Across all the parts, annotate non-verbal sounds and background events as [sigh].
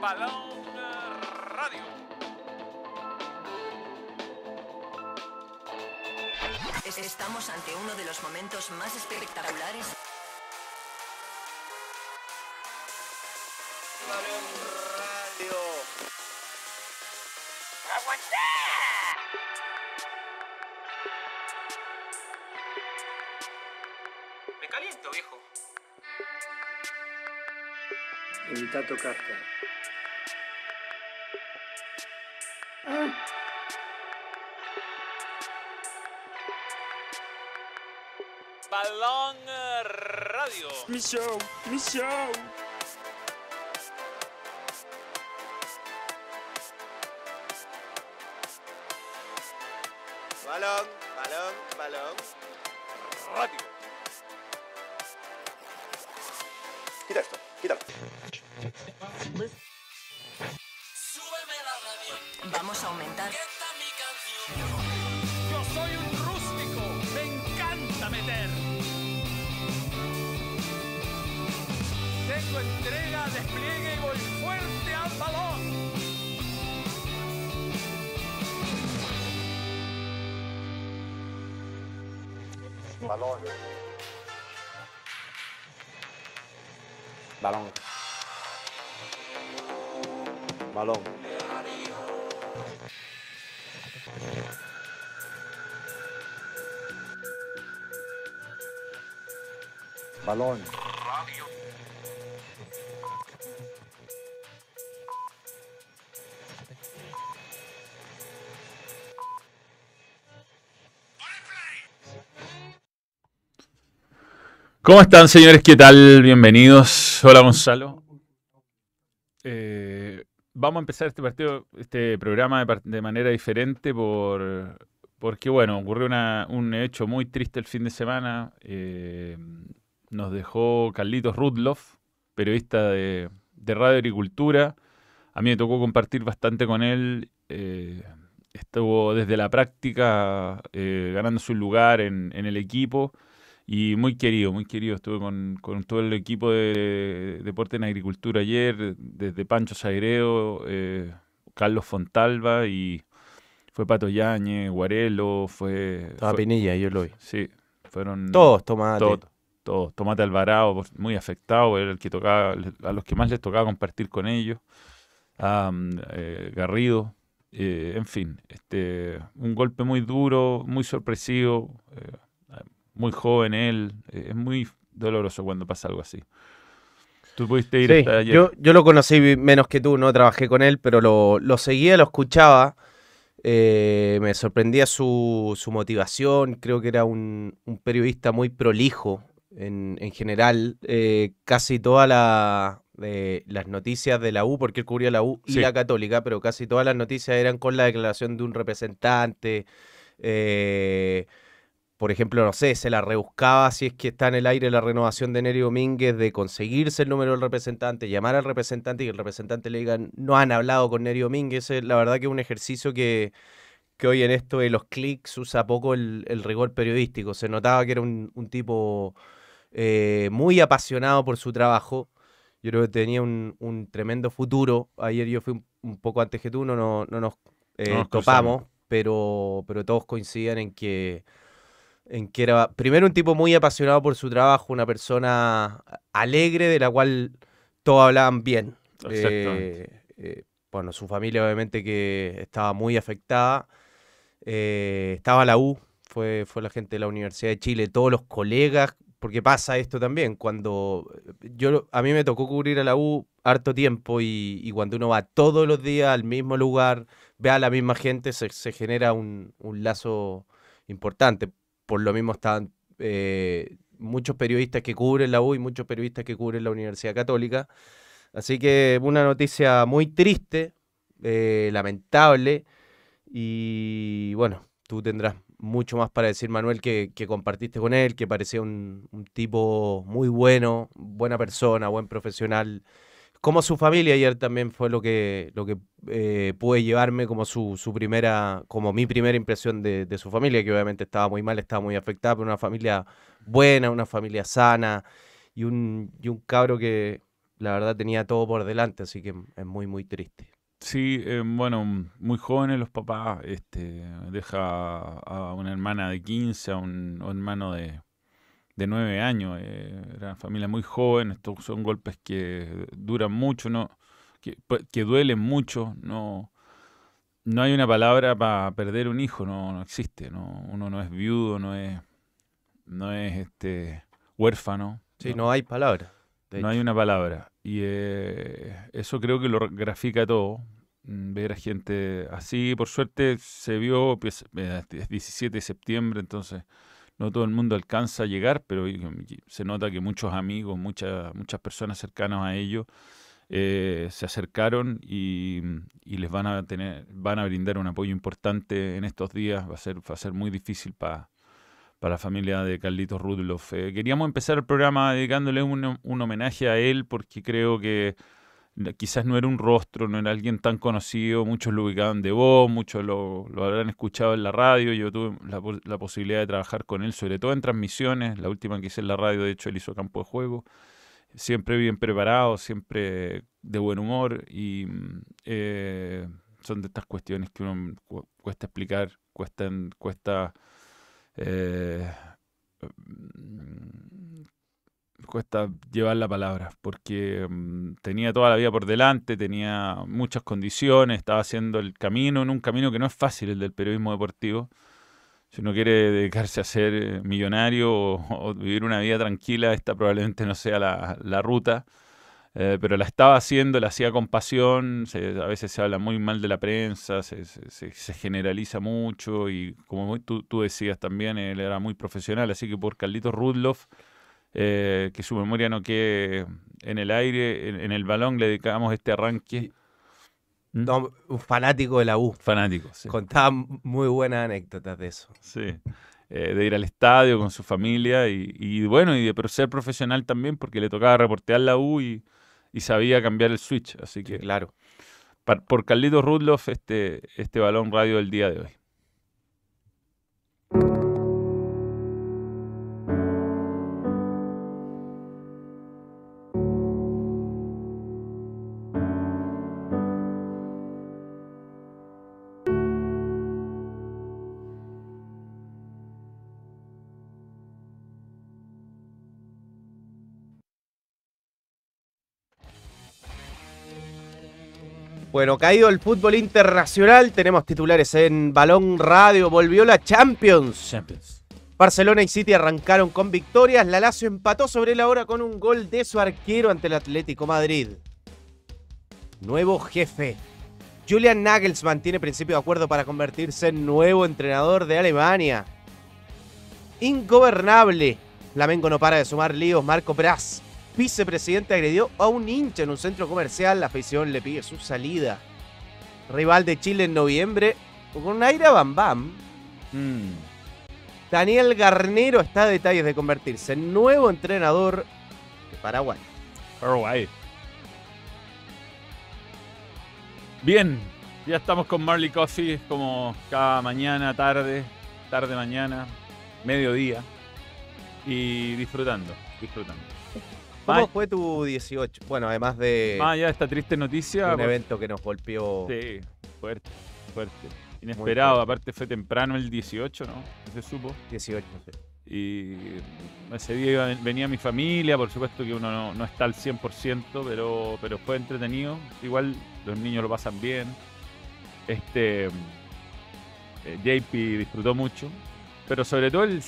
Balón Radio. Estamos ante uno de los momentos más espectaculares. Balón Radio. Me caliento, viejo. Evita tocarte. Balón Radio. Mi show, ¿Cómo están, señores? ¿Qué tal? Bienvenidos. Hola, Gonzalo. Eh, vamos a empezar este partido, este programa de, manera diferente por, porque, bueno, ocurrió un hecho muy triste el fin de semana. Eh, nos dejó Carlitos Rudloff, periodista de, de Radio Agricultura. A mí me tocó compartir bastante con él. eh, estuvo desde la práctica eh, ganándose un lugar en, en el equipo. Y muy querido, muy querido. Estuve con, con todo el equipo de Deporte en Agricultura ayer, desde Pancho Sagreo, eh, Carlos Fontalva y fue Pato Yañez, Guarelo, fue... Estaba fue- Pinilla, yo lo vi. sí, fueron... Todos, tomate. todos, todos. Tomate Alvarado, muy afectado, era el que tocaba, a los que más les tocaba compartir con ellos. Eh, Garrido, eh, en fin, este, un golpe muy duro, muy sorpresivo, eh, muy joven él, es muy doloroso cuando pasa algo así. Tú pudiste ir Sí, hasta ayer. yo, yo lo conocí menos que tú, no trabajé con él, pero lo, lo seguía, lo escuchaba. eh, me sorprendía su, su motivación. Creo que era un, un periodista muy prolijo en, en general. eh, casi todas la- eh, las noticias de la U, porque él cubría la U y Sí. la Católica, pero casi todas las noticias eran con la declaración de un representante. eh, por ejemplo, no sé, se la rebuscaba si es que está en el aire la renovación de Nery Domínguez, de conseguirse el número del representante, llamar al representante y que el representante le diga, no han hablado con Nery Domínguez. La verdad que es un ejercicio que, que hoy en esto de los clics usa poco el, el rigor periodístico. Se notaba que era un, un tipo eh, muy apasionado por su trabajo. Yo creo que tenía un, un tremendo futuro. Ayer yo fui un, un poco antes que tú, no, no, no nos eh, No topamos, pero, pero todos coincidían en que en que era primero un tipo muy apasionado por su trabajo, una persona alegre de la cual todos hablaban bien. Eh, eh, bueno, su familia obviamente que estaba muy afectada. Eh, estaba la U, fue, fue la gente de la Universidad de Chile, todos los colegas, porque pasa esto también, cuando yo a mí me tocó cubrir a la U harto tiempo y, cuando uno va todos los días al mismo lugar, ve a la misma gente, se, genera un, un lazo importante. Por lo mismo estaban eh, muchos periodistas que cubren la U y muchos periodistas que cubren la Universidad Católica. Así que una noticia muy triste, eh, lamentable. Y bueno, tú tendrás mucho más para decir, Manuel, que, que compartiste con él, que parecía un, un tipo muy bueno, buena persona, buen profesional. Como su familia ayer también fue lo que, lo que eh, pude llevarme como su, su primera, como mi primera impresión de, de su familia, que obviamente estaba muy mal, estaba muy afectada, pero una familia buena, una familia sana y un, y un cabro que, la verdad tenía todo por delante, así que es muy, muy triste. Sí, eh, bueno, muy jóvenes los papás. Este, deja a una hermana de 15, a un, a un hermano de, de 9 años. Eh, era una familia muy joven. Estos son golpes que duran mucho, no, que, pu- que duelen mucho. No, no hay una palabra para perder un hijo, no, no existe. No, uno no es viudo, no es, no es este huérfano. Sí, no hay palabra. No hay una palabra. Y eh, eso creo que lo grafica todo. mm, Ver a gente así, por suerte se vio, pues, es 17 de septiembre, entonces no todo el mundo alcanza a llegar, pero se nota que muchos amigos, muchas, muchas personas cercanas a ellos eh, se acercaron y, y les van a tener, van a brindar un apoyo importante en estos días. Va a ser, va a ser muy difícil para para la familia de Carlitos Rudloff. Eh, queríamos empezar el programa dedicándole un, un homenaje a él porque creo que n- quizás no era un rostro, no era alguien tan conocido, muchos lo ubicaban de voz, muchos lo, lo habrán escuchado en la radio, yo tuve la, la posibilidad de trabajar con él, sobre todo en transmisiones, la última que hice en la radio, de hecho, él hizo campo de juego, siempre bien preparado, siempre de buen humor y mm, eh, son de estas cuestiones que uno cu- cuesta explicar, cuesta, cuesta eh, mm, cuesta llevar la palabra, porque mm, tenía toda la vida por delante, tenía muchas condiciones, estaba haciendo el camino en un camino que no es fácil, el del periodismo deportivo. Si uno quiere dedicarse a ser eh, millonario o, o vivir una vida tranquila, esta probablemente no sea la, la ruta. Eh, pero la estaba haciendo, la hacía con pasión, se- a veces se habla muy mal de la prensa, se, se- generaliza mucho y como muy- tú, tú decías también, él era muy profesional, así que por Carlitos Rudloff, eh, que su memoria no quede en el aire, en, en el balón le dedicamos este arranque. ¿Mm? No, un fanático de la U. Fanático, sí. Contaba muy buenas anécdotas de eso. Sí. Eh, de ir al estadio con su familia y, y bueno, y de pero ser profesional también porque le tocaba reportear la U y, y sabía cambiar el switch. Así que Sí, claro. por Carlitos Rudloff este, este balón radio del día de hoy. Bueno, caído el fútbol internacional, tenemos titulares en Balón Radio, volvió la Champions. Champions. Barcelona y City arrancaron con victorias, la Lazio empató sobre la hora con un gol de su arquero ante el Atlético Madrid. Nuevo jefe. Julian Nagelsmann tiene principio de acuerdo para convertirse en nuevo entrenador de Alemania. Ingobernable. Flamengo no para de sumar líos. Marco Pras, vicepresidente, agredió a un hincha en un centro comercial. La afición le pide su salida. Rival de Chile en noviembre. Con un aire a bam bam. Mm. Daniel Garnero está a detalles de convertirse en nuevo entrenador de Paraguay. Paraguay. Bien, ya estamos con Marley Coffee como cada mañana, tarde, tarde, mañana, mediodía y disfrutando, disfrutando. ¿Cómo fue tu 18? Bueno, además de más allá de esta triste noticia, un evento que nos golpeó. sí, fuerte, fuerte, inesperado. fuerte. Aparte fue temprano el 18, ¿no? Se supo. 18, sí. Y ese día iba- venía mi familia, por supuesto que uno no, no está al 100%, pero, pero fue entretenido. Igual los niños lo pasan bien. Este eh, JP disfrutó mucho. Pero sobre todo el, el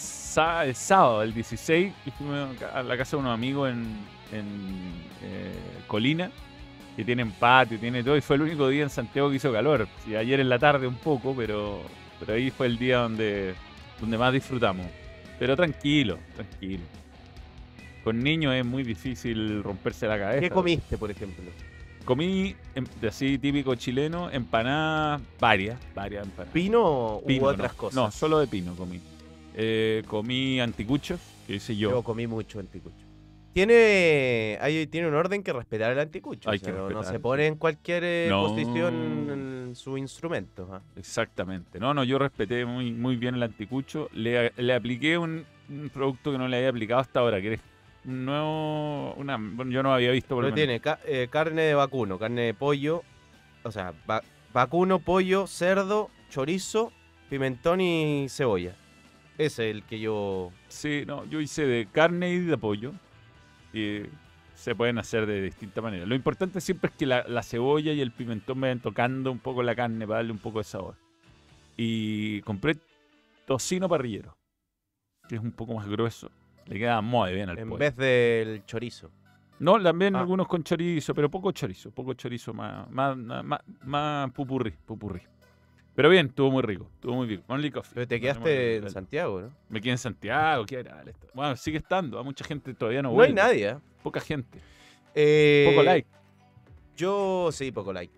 sábado, el 16, que fuimos a la casa de unos amigos en, en, eh, Colina, que tienen patio, tiene todo, y fue el único día en Santiago que hizo calor. Sí, ayer en la tarde un poco, pero, pero ahí fue el día donde, donde más disfrutamos. Pero tranquilo, tranquilo. Con niños es muy difícil romperse la cabeza. ¿Qué comiste, por ejemplo? Comí, em- de así típico chileno, empanadas, varias, varias empanadas. ¿Pino u Pino, otras no. cosas? No, solo de pino comí. Eh, comí anticuchos, que hice yo. Yo comí mucho anticucho. Tiene, hay, tiene un orden que respetar el anticucho. Hay o sea, que no- se pone en cualquier eh, No. posición en su instrumento. ¿ah? Exactamente. No, no, yo respeté muy, muy bien el anticucho. Le, le apliqué un, un producto que no le había aplicado hasta ahora, que es nuevo. Una, bueno, yo no había visto por lo Pero tiene ca- eh, carne de vacuno, carne de pollo, o sea, va- vacuno, pollo, cerdo, chorizo, pimentón y cebolla. Ese es el que yo... Sí, no, yo hice de carne y de pollo. Y se pueden hacer de distintas maneras. Lo importante siempre es que la, la cebolla y el pimentón vayan tocando un poco la carne para darle un poco de sabor. Y compré tocino parrillero, que es un poco más grueso. Le queda muy bien al En pollo. vez del chorizo. No, también Ah. algunos con chorizo, pero poco chorizo, poco chorizo, más, más, más, más pupurrí, pupurrí. Pero bien, estuvo muy rico, estuvo muy bien. Only coffee. Pero te No quedaste en Santiago, ¿no? Me quedé en Santiago, qué esto. Bueno, sigue estando, a mucha gente todavía no No, vuelve. hay nadie, ¿eh? Poca gente, Eh, poco like, Yo sí, poco like.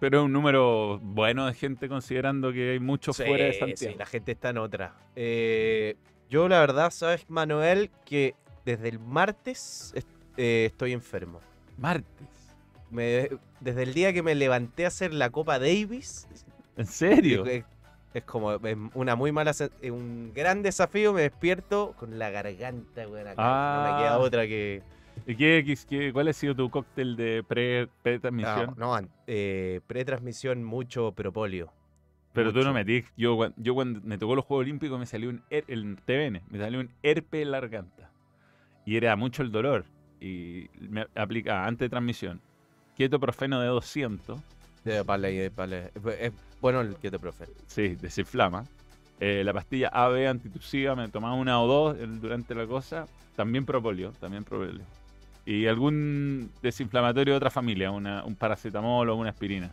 pero es un número bueno de gente considerando que hay muchos Sí, fuera de sí, Santiago. la gente está en otra. Eh, yo la verdad, sabes, Manuel, que desde el martes est- eh, estoy enfermo. Martes. Me- desde el día que me levanté a hacer la Copa Davis, ¿En serio? es, es como es una muy mala, un gran desafío. Me despierto con la garganta, weón, acá. No me queda Ah. otra que. ¿Y qué, qué- cuál ha sido tu cóctel de pre- pre-transmisión? No, no, eh, pretransmisión mucho propolio. Pero tú no mucho. metí. Yo, yo cuando me tocó los Juegos Olímpicos me salió un her- el TVN, me salió un herpe en la garganta. Y era mucho el dolor. Y me aplicaba antes de transmisión. Ketoprofeno de 200. Eh, vale, eh, vale. Es bueno el que te profe. Sí, desinflama. Eh, la pastilla AB antitusiva me tomaba una o dos durante la cosa. También propóleo, también propóleo. Y algún desinflamatorio de otra familia, una, un paracetamol o una aspirina.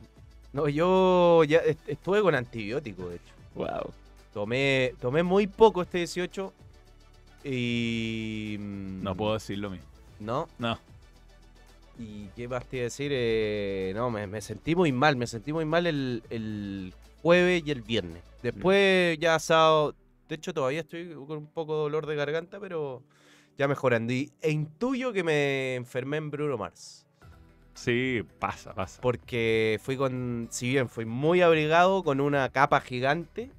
No, yo ya est- estuve con antibiótico, de hecho. Wow. Tomé, tomé muy poco este 18 y... mm, No puedo decir lo mismo. ¿No? No. ¿Y qué más te iba a decir? Eh, no, me, me sentí muy mal, me sentí muy mal el, el jueves y el viernes. Después ya sábado, de hecho todavía estoy con un poco de dolor de garganta, pero ya mejorando. Y, e intuyo que me enfermé en Bruno Mars. Sí, pasa, pasa. Porque fui con, si bien fui muy abrigado con una capa gigante,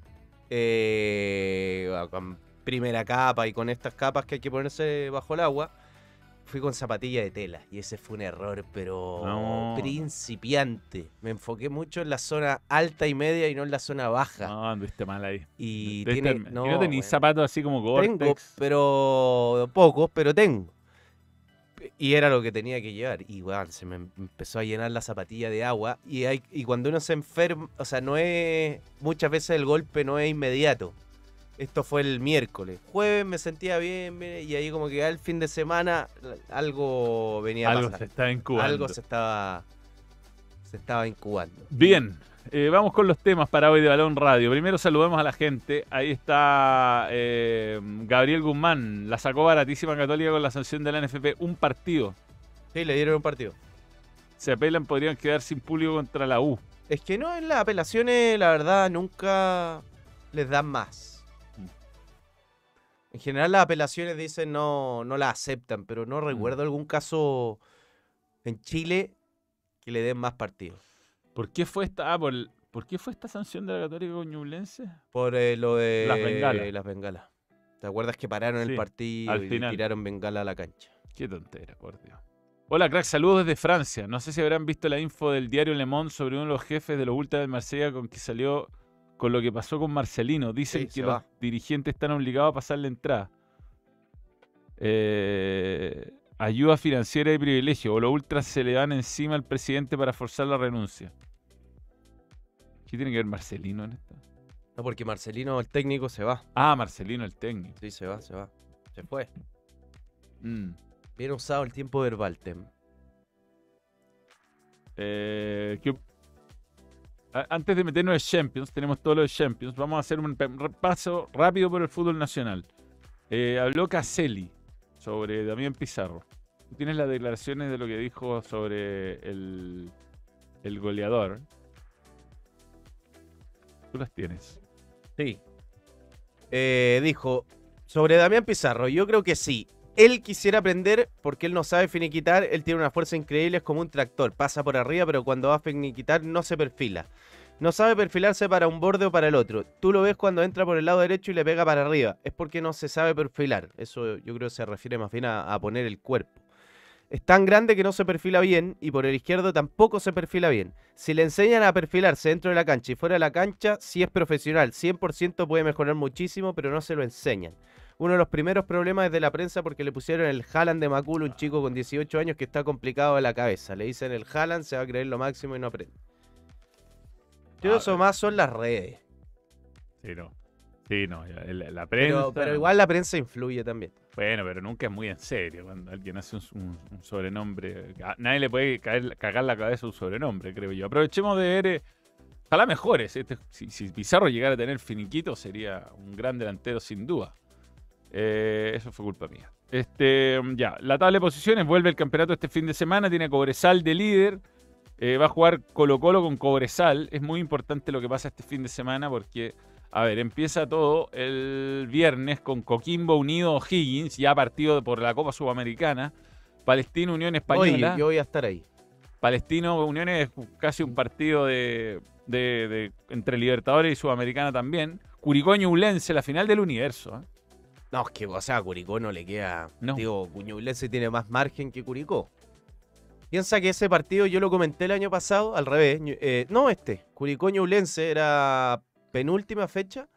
eh, con primera capa y con estas capas que hay que ponerse bajo el agua, fui con zapatilla de tela. Y ese fue un error, pero No. principiante. Me enfoqué mucho en la zona alta y media y no en la zona baja. No, anduviste mal ahí. Y tiene, haber- no, ¿Y no tenéis bueno. zapatos así como Tengo, Gore-Tex? pero pocos, pero tengo. Y era lo que tenía que llevar. Y weón, se me em- empezó a llenar la zapatilla de agua. Y, hay, y cuando uno se enferma, o sea, no es. Muchas veces el golpe no es inmediato. Esto fue el miércoles. Jueves me sentía bien, mire, y ahí como que al fin de semana algo venía a Algo pasar. se está incubando. Algo se estaba. Se estaba incubando. Bien, eh, vamos con los temas para hoy de Balón Radio. Primero saludemos a la gente. Ahí está eh, Gabriel Guzmán. La sacó baratísima Católica con la sanción de la NFP. Un partido. Sí, le dieron un partido. Se apelan, podrían quedar sin público contra la U. Es que no, en las apelaciones, la verdad, nunca les dan más. En general, las apelaciones dicen no, no las aceptan, pero no recuerdo algún caso en Chile que le den más partidos. ¿Por qué fue esta, ah, por, el- ¿por qué fue esta sanción de la Católica Ñublense? Por eh, lo de Las bengalas. las bengalas. ¿Te acuerdas que pararon Sí, el partido al y final. tiraron bengala a la cancha? Qué tontera, por Dios. Hola, crack, saludos desde Francia. No sé si habrán visto la info del diario Le Monde sobre uno de los jefes de los Ultras de Marsella con que salió con lo que pasó con Marcelino. Dicen Sí, que los va. dirigentes están obligados a pasar la entrada. Eh, ayuda financiera y privilegio. O los Ultras se le van encima al presidente para forzar la renuncia. ¿Qué tiene que ver Marcelino en esto? No, porque Marcelino, el técnico, se va. Ah, Marcelino, el técnico. Sí, se va, se va. Se fue. Mm. Bien usado el tiempo verbal, Tem. Eh, ¿qué- a- Antes de meternos en Champions, tenemos todo lo de Champions. Vamos a hacer un repaso rápido por el fútbol nacional. Eh, habló Caselli sobre Damián Pizarro. ¿Tú tienes las declaraciones de lo que dijo sobre el, el goleador? Las tienes. Sí. Eh, dijo, sobre Damián Pizarro, yo creo que sí. Él quisiera aprender porque él no sabe finiquitar, él tiene una fuerza increíble, es como un tractor, pasa por arriba, pero cuando va a finiquitar no se perfila. No sabe perfilarse para un borde o para el otro. Tú lo ves cuando entra por el lado derecho y le pega para arriba. Es porque no se sabe perfilar. Eso yo creo que se refiere más bien a poner el cuerpo. Es tan grande que no se perfila bien y por el izquierdo tampoco se perfila bien. Si le enseñan a perfilarse dentro de la cancha y fuera de la cancha, sí es profesional. 100% puede mejorar muchísimo, pero no se lo enseñan. Uno de los primeros problemas es de la prensa porque le pusieron el Haaland de Macul, un chico con 18 años que está complicado de la cabeza. Le dicen el Haaland, se va a creer lo máximo y no aprende. Creo Ah, eso más son las redes. Sí, no. Sí, no. el- La prensa. Pero, pero igual la prensa influye también. Bueno, pero nunca es muy en serio cuando alguien hace un, un- un sobrenombre. A nadie le puede caer, cagar la cabeza un sobrenombre, creo yo. Aprovechemos de ver. eh, ojalá mejores. Este- si, si Pizarro llegara a tener finiquito, sería un gran delantero sin duda. Eh, eso fue culpa mía. Este, ya, la tabla de posiciones vuelve el campeonato este fin de semana. Tiene a Cobresal de líder. Eh, va a jugar Colo Colo con Cobresal. Es muy importante lo que pasa este fin de semana porque, a ver, empieza todo el viernes con Coquimbo Unido O'Higgins, ya partido por la Copa Sudamericana. Palestino Unión Española. yo voy a estar ahí. Palestino Unión es casi un partido de, de- de- entre Libertadores y Sudamericana también. Curicó Ñublense, la final del universo. ¿eh? No, es que, o sea, a Curicó no le queda. No. Digo, Ñublense tiene más margen que Curicó. Piensa que ese partido yo lo comenté el año pasado, al revés. Eh, no, este. Curicó Ñublense era penúltima fecha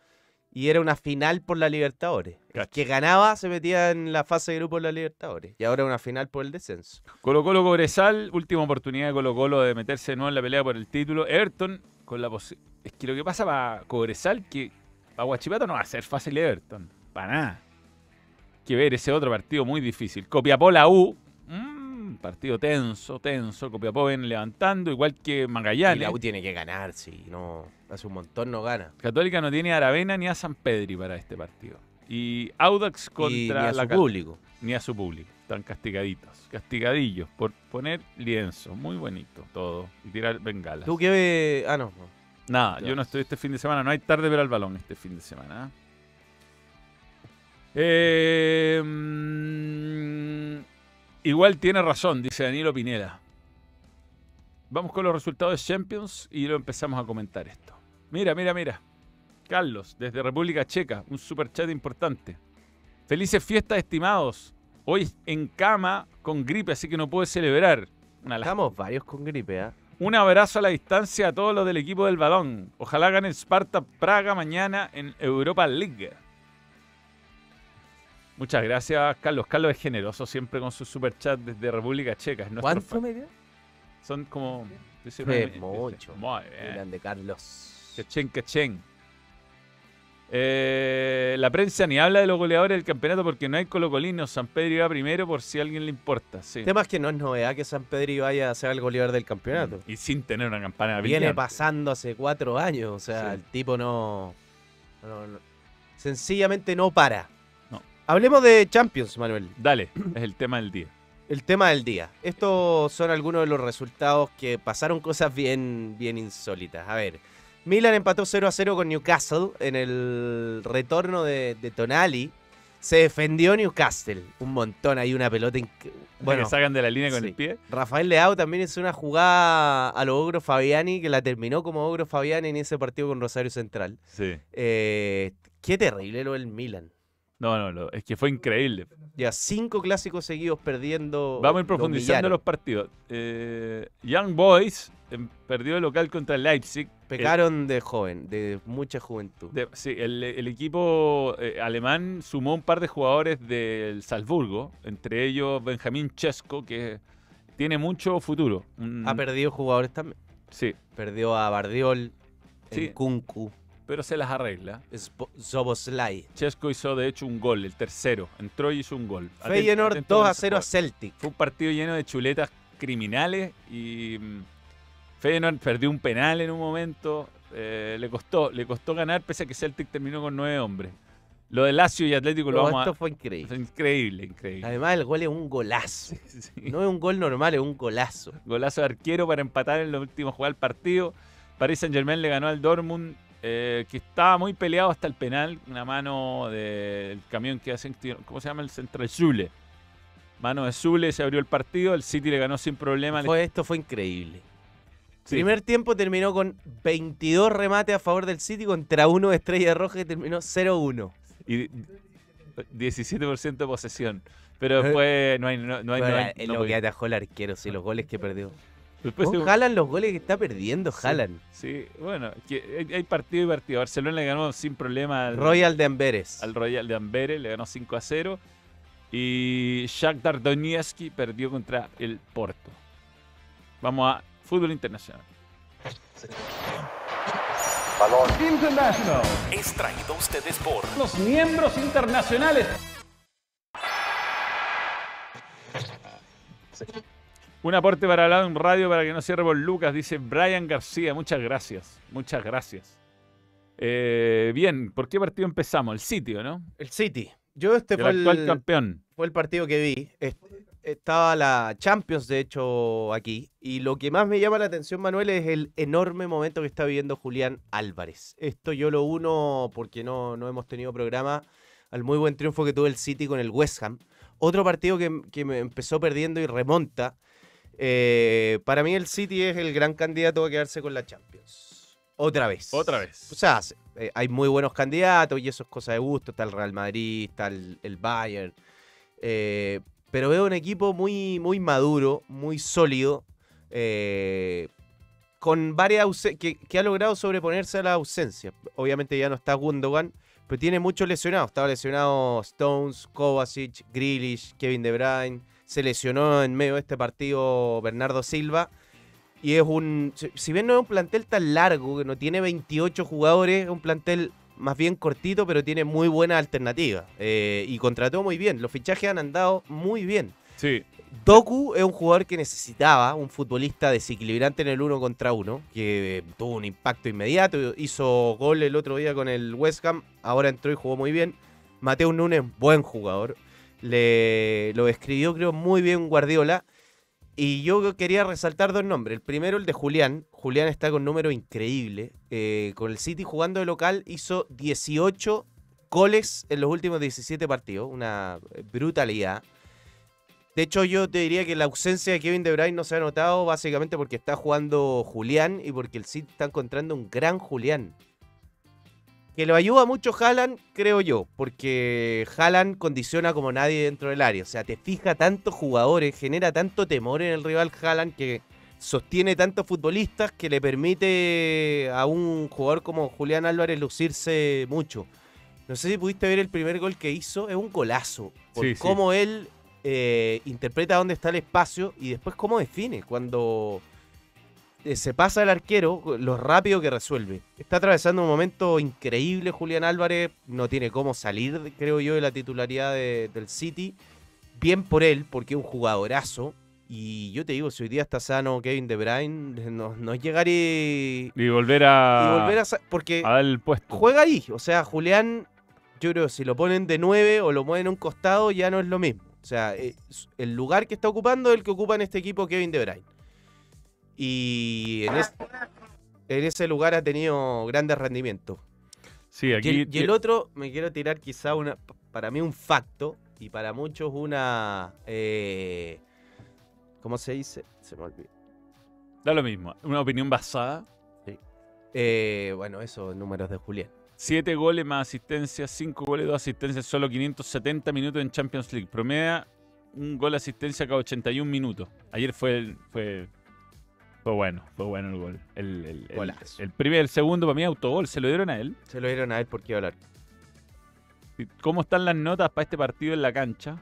y era una final por la Libertadores. El que ganaba se metía en la fase de grupo de la Libertadores. Y ahora una final por el descenso. Colo Colo Cobresal, última oportunidad de Colo Colo de meterse de nuevo en la pelea por el título. Everton, con la posi- Es que lo que pasa para Cobresal, que para Guachipato no va a ser fácil Everton. Para nada. Hay que ver ese otro partido muy difícil. Copiapó la U. partido tenso, tenso. Copiapó viene levantando, igual que Y Magallanes. la U tiene que ganar, sí. No, hace un montón no gana. Católica no tiene a Aravena ni a San Pedri para este partido. Y Audax y contra ni a la su público. ni a su público. Están castigaditos. Castigadillos por poner lienzo. Muy bonito todo. Y tirar bengalas. ¿Tú qué ves? Ah, no. Nada, yo no estoy este fin de semana. No hay tarde para el balón este fin de semana. ¿ah? Eh, mm, igual tiene razón, dice Danilo Pineda. Vamos con los resultados de Champions y lo empezamos a comentar esto. Mira, mira, mira. Carlos, desde República Checa, un super chat importante. Felices fiestas, estimados. Hoy en cama con gripe, así que no puedo celebrar. Una. Estamos varios con gripe, ¿ah? Un abrazo a la distancia a todos los del equipo del balón. Ojalá gane el Sparta Praga mañana en Europa League. Muchas gracias, Carlos. Carlos es generoso siempre con su super chat desde República Checa. ¿Cuánto fan. me dio? Son como... mucho. Muy bien. Grande Carlos. Cachén, cachén. Eh, la prensa ni habla de los goleadores del campeonato porque no hay colocolinos. San Pedro iba primero por si a alguien le importa. Sí. El tema es que no es novedad que San Pedro vaya a ser el goleador del campeonato. Y sin tener una campana Viene brillante. pasando hace cuatro años, o sea, Sí. el tipo no, no- no- Sencillamente no para. Hablemos de Champions, Manuel. Dale, es el tema del día. El tema del día. Estos son algunos de los resultados que pasaron cosas bien, bien insólitas. A ver, Milan empató 0 a 0 con Newcastle en el retorno de, de Tonali. Se defendió Newcastle. Un montón, hay una pelota. Bueno, Bueno, que sacan de la línea con sí. el pie. Rafael Leao también hizo una jugada a lo Ogro Fabiani que la terminó como Ogro Fabiani en ese partido con Rosario Central. Sí. Eh, qué terrible lo del Milan. No, no, no, es que fue increíble. Ya cinco clásicos seguidos perdiendo. Vamos a ir profundizando los partidos. Eh, Young Boys em, perdió el local contra el Leipzig. Pecaron de joven, de mucha juventud. De- sí, el, el equipo eh, alemán sumó un par de jugadores del Salzburgo, entre ellos Benjamín Chesko, que tiene mucho futuro. Ha perdido jugadores también. sí, Perdió a Bardiol, Sí. Kunku, pero se las arregla. Zoboslai. Chesko hizo de hecho un gol, el tercero. Entró y hizo un gol. Feyenoord atento 2 con a ese 0 a. Celtic. Fue un partido lleno de chuletas criminales y mm, Feyenoord perdió un penal en un momento. eh, le costó, le costó ganar pese a que Celtic terminó con nueve hombres. Lo de Lazio y Atlético lo vamos esto a... fue increíble. fue increíble, increíble. Además, el gol es un golazo. [laughs] Sí. No es un gol normal, es un golazo. Golazo de arquero para empatar en los últimos jugadas del partido. Paris Saint Germain le ganó al Dortmund, eh, que estaba muy peleado hasta el penal. Una mano del camión que hacen, ¿cómo se llama? El Central Zule. Mano de Zule, se abrió el partido. El City le ganó sin problema. Fue, esto fue increíble. Sí. Primer tiempo terminó con 22 remates a favor del City contra uno de Estrella Roja y terminó 0-1. Y 17% de posesión. Pero después no hay. No, no hay, no hay- no lo que atajó el arquero, sí, los goles que perdió. Después ¿Cómo se- jalan los goles que está perdiendo? Jalan. Sí, bueno, que hay, hay partido y partido. Barcelona le ganó sin problema al Royal de Amberes. al Royal de Amberes, le ganó 5 a 0. Y Shakhtar Donetsk perdió contra el Porto. Vamos a fútbol internacional. balón, International. Es traído a ustedes por Los miembros internacionales. Un aporte para hablar un radio para que no cierre por Lucas, dice Brian García. Muchas gracias. Muchas gracias. Eh, bien, ¿por qué partido empezamos? El sitio, ¿no? El City. Yo este El fue actual el, campeón. fue el partido que vi. Est- Estaba la Champions, de hecho, aquí. Y lo que más me llama la atención, Manuel, es el enorme momento que está viviendo Julián Álvarez. Esto yo lo uno porque no, no hemos tenido programa al muy buen triunfo que tuvo el City con el West Ham. Otro partido que, que me empezó perdiendo y remonta. Eh, para mí el City es el gran candidato a quedarse con la Champions. Otra vez. Otra vez. O sea, se- eh, hay muy buenos candidatos y eso es cosa de gusto. Está el Real Madrid, está el, el Bayern. eh, pero veo un equipo muy, muy maduro, muy sólido, con varias que, que ha logrado sobreponerse a la ausencia. Obviamente ya no está Gundogan, pero tiene muchos lesionados. Estaba lesionado Stones, Kovacic, Grealish, Kevin De Bruyne. Se lesionó en medio de este partido Bernardo Silva. Y es un. si- bien no es un plantel tan largo, que no tiene 28 jugadores, es un plantel más bien cortito, pero tiene muy buena alternativa. Eh, y contrató muy bien. Los fichajes han andado muy bien. Sí. Doku es un jugador que necesitaba, un futbolista desequilibrante en el uno contra uno, que eh, tuvo un impacto inmediato, hizo gol el otro día con el West Ham, ahora entró y jugó muy bien. Mateo Núñez, buen jugador, le, lo escribió creo muy bien Guardiola. Y yo quería resaltar dos nombres. El primero, el de Julián. Julián está con número increíble. Eh, con el City jugando de local hizo 18 goles en los últimos 17 partidos. Una brutalidad. De hecho, yo te diría que la ausencia de Kevin De Bruyne no se ha notado básicamente porque está jugando Julián y porque el City está encontrando un gran Julián. Que lo ayuda mucho Haaland, creo yo, porque Haaland condiciona como nadie dentro del área. O sea, te fija tantos jugadores, genera tanto temor en el rival Haaland que sostiene tantos futbolistas que le permite a un jugador como Julián Álvarez lucirse mucho. No sé si pudiste ver el primer gol que hizo, es un golazo. Por Sí, sí. cómo él eh, interpreta dónde está el espacio y después cómo define. Cuando se pasa el arquero, lo rápido que resuelve. Está atravesando un momento increíble Julián Álvarez, no tiene cómo salir, creo yo, de la titularidad de- del City. Bien por él, porque es un jugadorazo. Y yo te digo, si hoy día está sano Kevin De Bruyne, no, no llegar y, Y volver a, y volver a... Porque a dar el puesto. juega ahí. O sea, Julián, yo creo que si lo ponen de 9 o lo mueven a un costado, ya no es lo mismo. O sea, eh, el lugar que está ocupando es el que ocupa en este equipo Kevin De Bruyne. Y en, es- en ese lugar ha tenido grandes rendimientos. Sí, Y el, y el otro, me quiero tirar quizá una, para mí un facto y para muchos una... eh, ¿Cómo se dice? Se me olvidó. Da lo mismo. Una opinión basada. Eh, bueno, esos números de Julián. Siete goles más asistencias, cinco goles, dos asistencias, solo 570 minutos en Champions League. Promedia un gol asistencia cada 81 minutos. Ayer fue el- fue fue bueno, fue bueno el gol. El, el, el- el primer, el segundo para mí autogol, se lo dieron a él. Se lo dieron a él porque iba a hablar. ¿Y ¿Cómo están las notas para este partido en la cancha?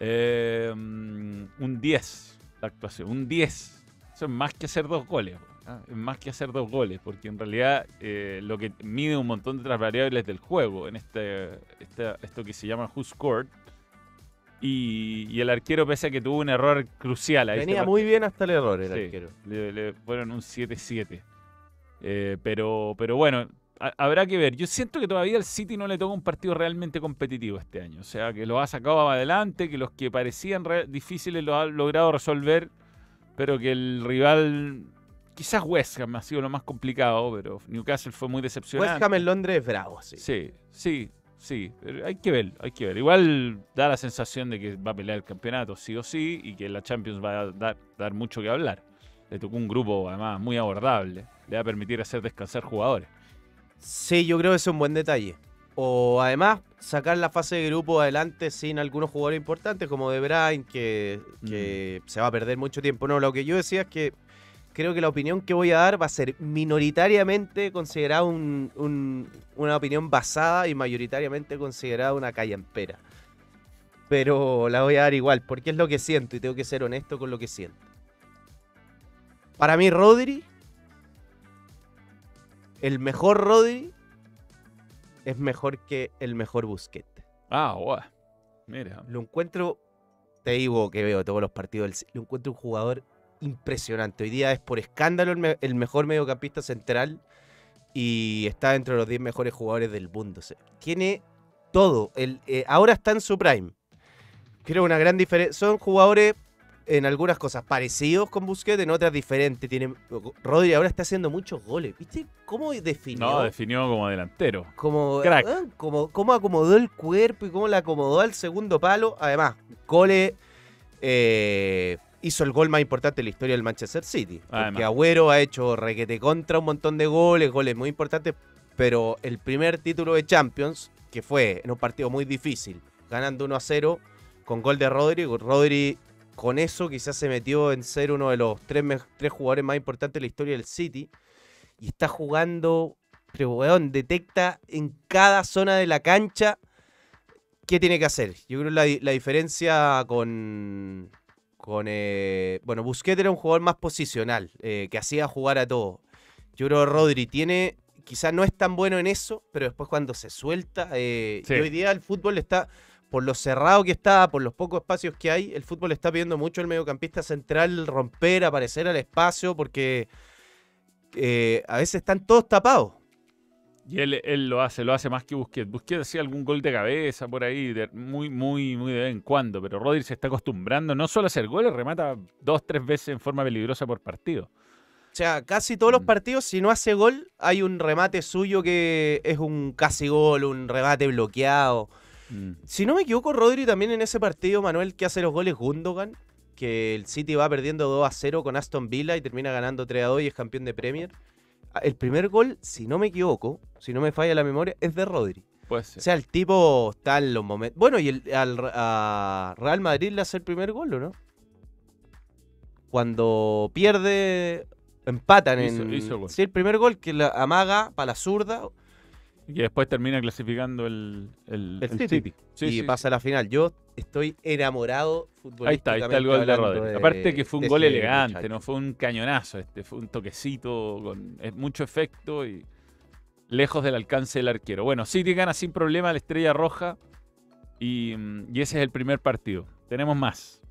Eh, un 10 la actuación, un 10. Eso es más que hacer dos goles. ¿ah? Es más que hacer dos goles, porque en realidad eh, lo que mide un montón de otras variables del juego en este, este- esto que se llama Who Scored. Y, y el arquero, pese a que tuvo un error crucial ahí. Venía muy bien hasta el error el Sí, arquero. Le, le fueron un 7-7. Eh, pero, pero bueno, ha- habrá que ver. Yo siento que todavía al City no le toca un partido realmente competitivo este año. O sea, que lo ha sacado adelante, que los que parecían re- difíciles lo ha logrado resolver, pero que el rival, quizás West Ham ha sido lo más complicado, pero Newcastle fue muy decepcionante. West Ham en Londres es bravo, sí. Sí, sí, sí. hay que ver, hay que ver. Igual da la sensación de que va a pelear el campeonato sí o sí y que la Champions va a dar, dar mucho que hablar. Le tocó un grupo además muy abordable. Le va a permitir hacer descansar jugadores. Sí, yo creo que es un buen detalle. O además sacar la fase de grupo adelante sin algunos jugadores importantes como De Bruyne, que, que se va a perder mucho tiempo. No, lo que yo decía es que creo que la opinión que voy a dar va a ser minoritariamente considerada un- un- una opinión basada y mayoritariamente considerada una callampera. Pero la voy a dar igual, porque es lo que siento y tengo que ser honesto con lo que siento. Para mí, Rodri, el mejor Rodri, es mejor que el mejor Busquets. Ah, guau. Mira. Lo encuentro, te digo que veo todos los partidos, lo encuentro un jugador impresionante. Hoy día es por escándalo el, me- el mejor mediocampista central y está dentro de los 10 mejores jugadores del mundo. O sea, tiene todo. El, eh, ahora está en su prime. Creo una gran diferencia. Son jugadores en algunas cosas parecidos con Busquets, en otras diferentes. Tiene, Rodri ahora está haciendo muchos goles. ¿Viste cómo definió? No, definió como delantero. como, Crack. ah, como acomodó el cuerpo y cómo le acomodó al segundo palo. Además, Cole eh, hizo el gol más importante de la historia del Manchester City. Porque Además. Agüero ha hecho requete contra un montón de goles, goles muy importantes. Pero el primer título de Champions, que fue en un partido muy difícil, ganando 1 a 0 con gol de Rodri. Rodri con eso quizás se metió en ser uno de los tres, tres jugadores más importantes de la historia del City. Y está jugando pero, weón, detecta en cada zona de la cancha qué tiene que hacer. Yo creo la, di- la diferencia con. Con eh, bueno, Busquets era un jugador más posicional, eh, que hacía jugar a todo. Yo creo que Rodri tiene. Quizás no es tan bueno en eso, pero después cuando se suelta. eh, Sí. y hoy día el fútbol está. Por lo cerrado que está, por los pocos espacios que hay, el fútbol está pidiendo mucho al mediocampista central romper, aparecer al espacio, porque eh, a veces están todos tapados. Y él, él lo hace, lo hace más que Busquets. Busquets hacía algún gol de cabeza por ahí, de- muy, muy, muy de vez en cuando. Pero Rodri se está acostumbrando no solo a hacer goles, remata dos, tres veces en forma peligrosa por partido. O sea, casi todos los Mm. partidos, si no hace gol, hay un remate suyo que es un casi gol, un remate bloqueado. Mm. Si no me equivoco, Rodri también en ese partido, Manuel, que hace los goles Gundogan, que el City va perdiendo 2 a 0 con Aston Villa y termina ganando 3 a 2 y es campeón de Premier. El primer gol, si no me equivoco, si no me falla la memoria, es de Rodri. Puede O ser. sea, el tipo está en los momentos. Bueno, y el, al a Real Madrid le hace el primer gol, ¿o no? Cuando pierde, empatan Hizo- en. hizo gol. Sí, el primer gol que la amaga para la zurda Y después termina clasificando el, el, El el City. City. Sí, y sí, pasa a la final. Yo estoy enamorado Ahí está, ahí está el futbolísticamente gol de Rodri. Aparte que fue un gol elegante, muchacho. no fue un cañonazo, este fue un toquecito con mucho efecto y lejos del alcance del arquero. Bueno, City gana sin problema la Estrella Roja y, y ese es el primer partido. Tenemos más.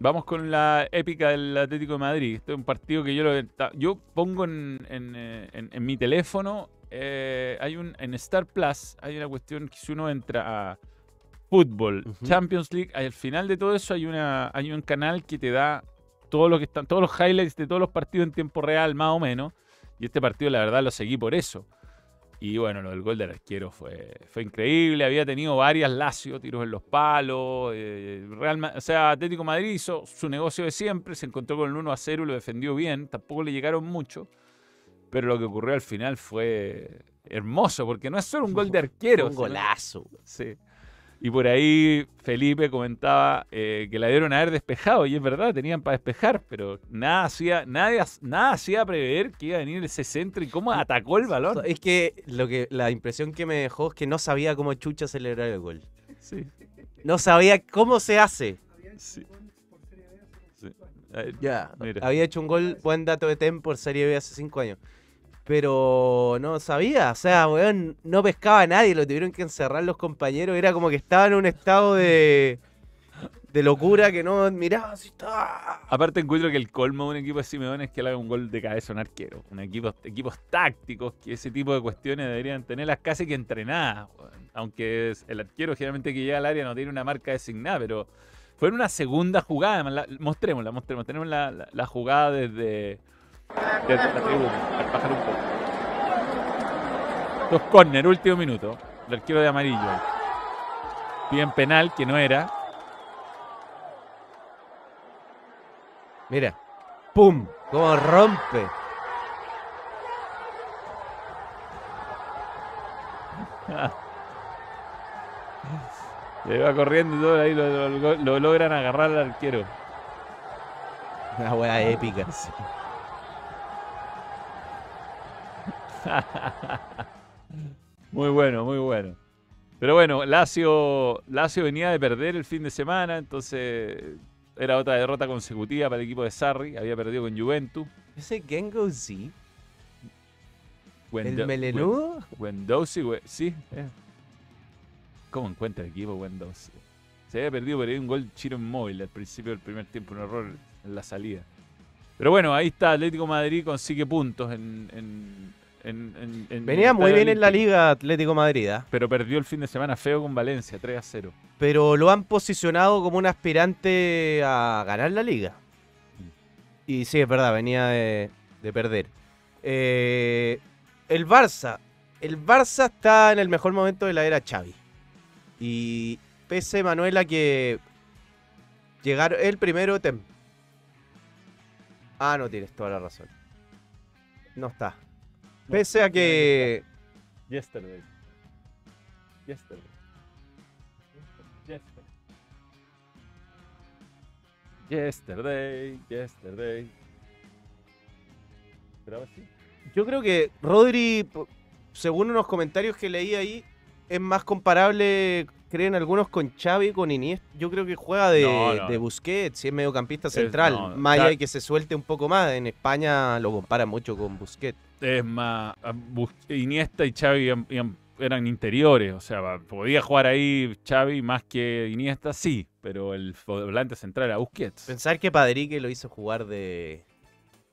Vamos con la épica del Atlético de Madrid. Este es un partido que yo lo yo pongo en, en, eh, en- en mi teléfono. eh, hay un en Star Plus hay una cuestión que si uno entra a fútbol. Champions League, al final de todo eso hay una hay un canal que te da todo lo que están todos los highlights de todos los partidos en tiempo real más o menos. Y este partido la verdad lo seguí por eso. Y bueno, lo del gol del arquero fue, fue increíble. Había tenido varias Lazio, tiros en los palos. eh, Real, o sea, Atlético de Madrid hizo su negocio de siempre. Se encontró con el 1 a 0 y lo defendió bien. Tampoco le llegaron mucho. Pero lo que ocurrió al final fue hermoso, porque no es solo un gol de arquero. [laughs] Un sino- golazo. Sí. Y por ahí Felipe comentaba eh, que la dieron a haber despejado, y es verdad, tenían para despejar, pero nada hacía, nadie, nada hacía prever que iba a venir ese centro y cómo atacó el balón. Es que, lo que la impresión que me dejó es que no sabía cómo chucha celebrar el gol. Sí, No sabía cómo se hace. sí. Sí. Ya. Mira. Había hecho un gol, buen dato de Tem por Serie B hace cinco años. Pero no sabía, o sea, weón, no pescaba nadie, lo tuvieron que encerrar los compañeros. Era como que estaba en un estado de, locura que no miraba así. estaba- Aparte encuentro que el colmo de un equipo de Simeone es que le haga un gol de cabeza a un arquero. Equipos tácticos, que ese tipo de cuestiones deberían tenerlas casi que entrenadas. weón. Aunque es- el arquero generalmente que llega al área no tiene una marca designada, pero fue en una segunda jugada. la- mostrémosla, mostremos. Tenemos la- la jugada desde, la bajar un poco. Dos córner, último minuto. El arquero de amarillo. Piden penal, que no era. Mira. ¡Pum! ¡Cómo rompe! [laughs] Le va corriendo y todo ahí lo, lo- lo logran agarrar al arquero. Una wea épica. [laughs] Muy bueno, muy bueno. Pero bueno, Lazio, Lazio venía de perder el fin de semana, entonces era otra derrota consecutiva para el equipo de Sarri. Había perdido con Juventus. Ese Gengo Z. ¿El melenudo? Wen- Wendowsi, we- sí. eh. ¿Cómo encuentra el equipo Wendowsi? Se había perdido por ahí un gol Chiro móvil al principio del primer tiempo, un error en la salida. Pero bueno, ahí está, Atlético Madrid consigue puntos en... en- en- en- en Venía muy bien en la Liga Atlético Madrid, ¿ah? Pero perdió el fin de semana feo con Valencia, 3 a 0. pero lo han posicionado como un aspirante a ganar la liga. Y sí, es verdad, venía de, de perder. Eh, el Barça. El Barça está en el mejor momento de la era Xavi. Y pese, Manuela, que llegaron el primero... tem- Ah, no tienes toda la razón. No está. Pese a que... Yesterday. Yesterday. Yesterday. Yesterday. Yesterday. Pero ahora sí. Yo creo que Rodri, según unos comentarios que leí ahí, es más comparable, creen algunos, con Xavi, con Iniesta. Yo creo que juega de, No, no. de Busquets, y es mediocampista central. no, Xa- de que se suelte un poco más. En España lo comparan mucho con Busquets. Es más, Iniesta y Xavi eran interiores, o sea, podía jugar ahí Xavi más que Iniesta, sí, pero el volante central era Busquets. Pensar que Padrique lo hizo jugar de...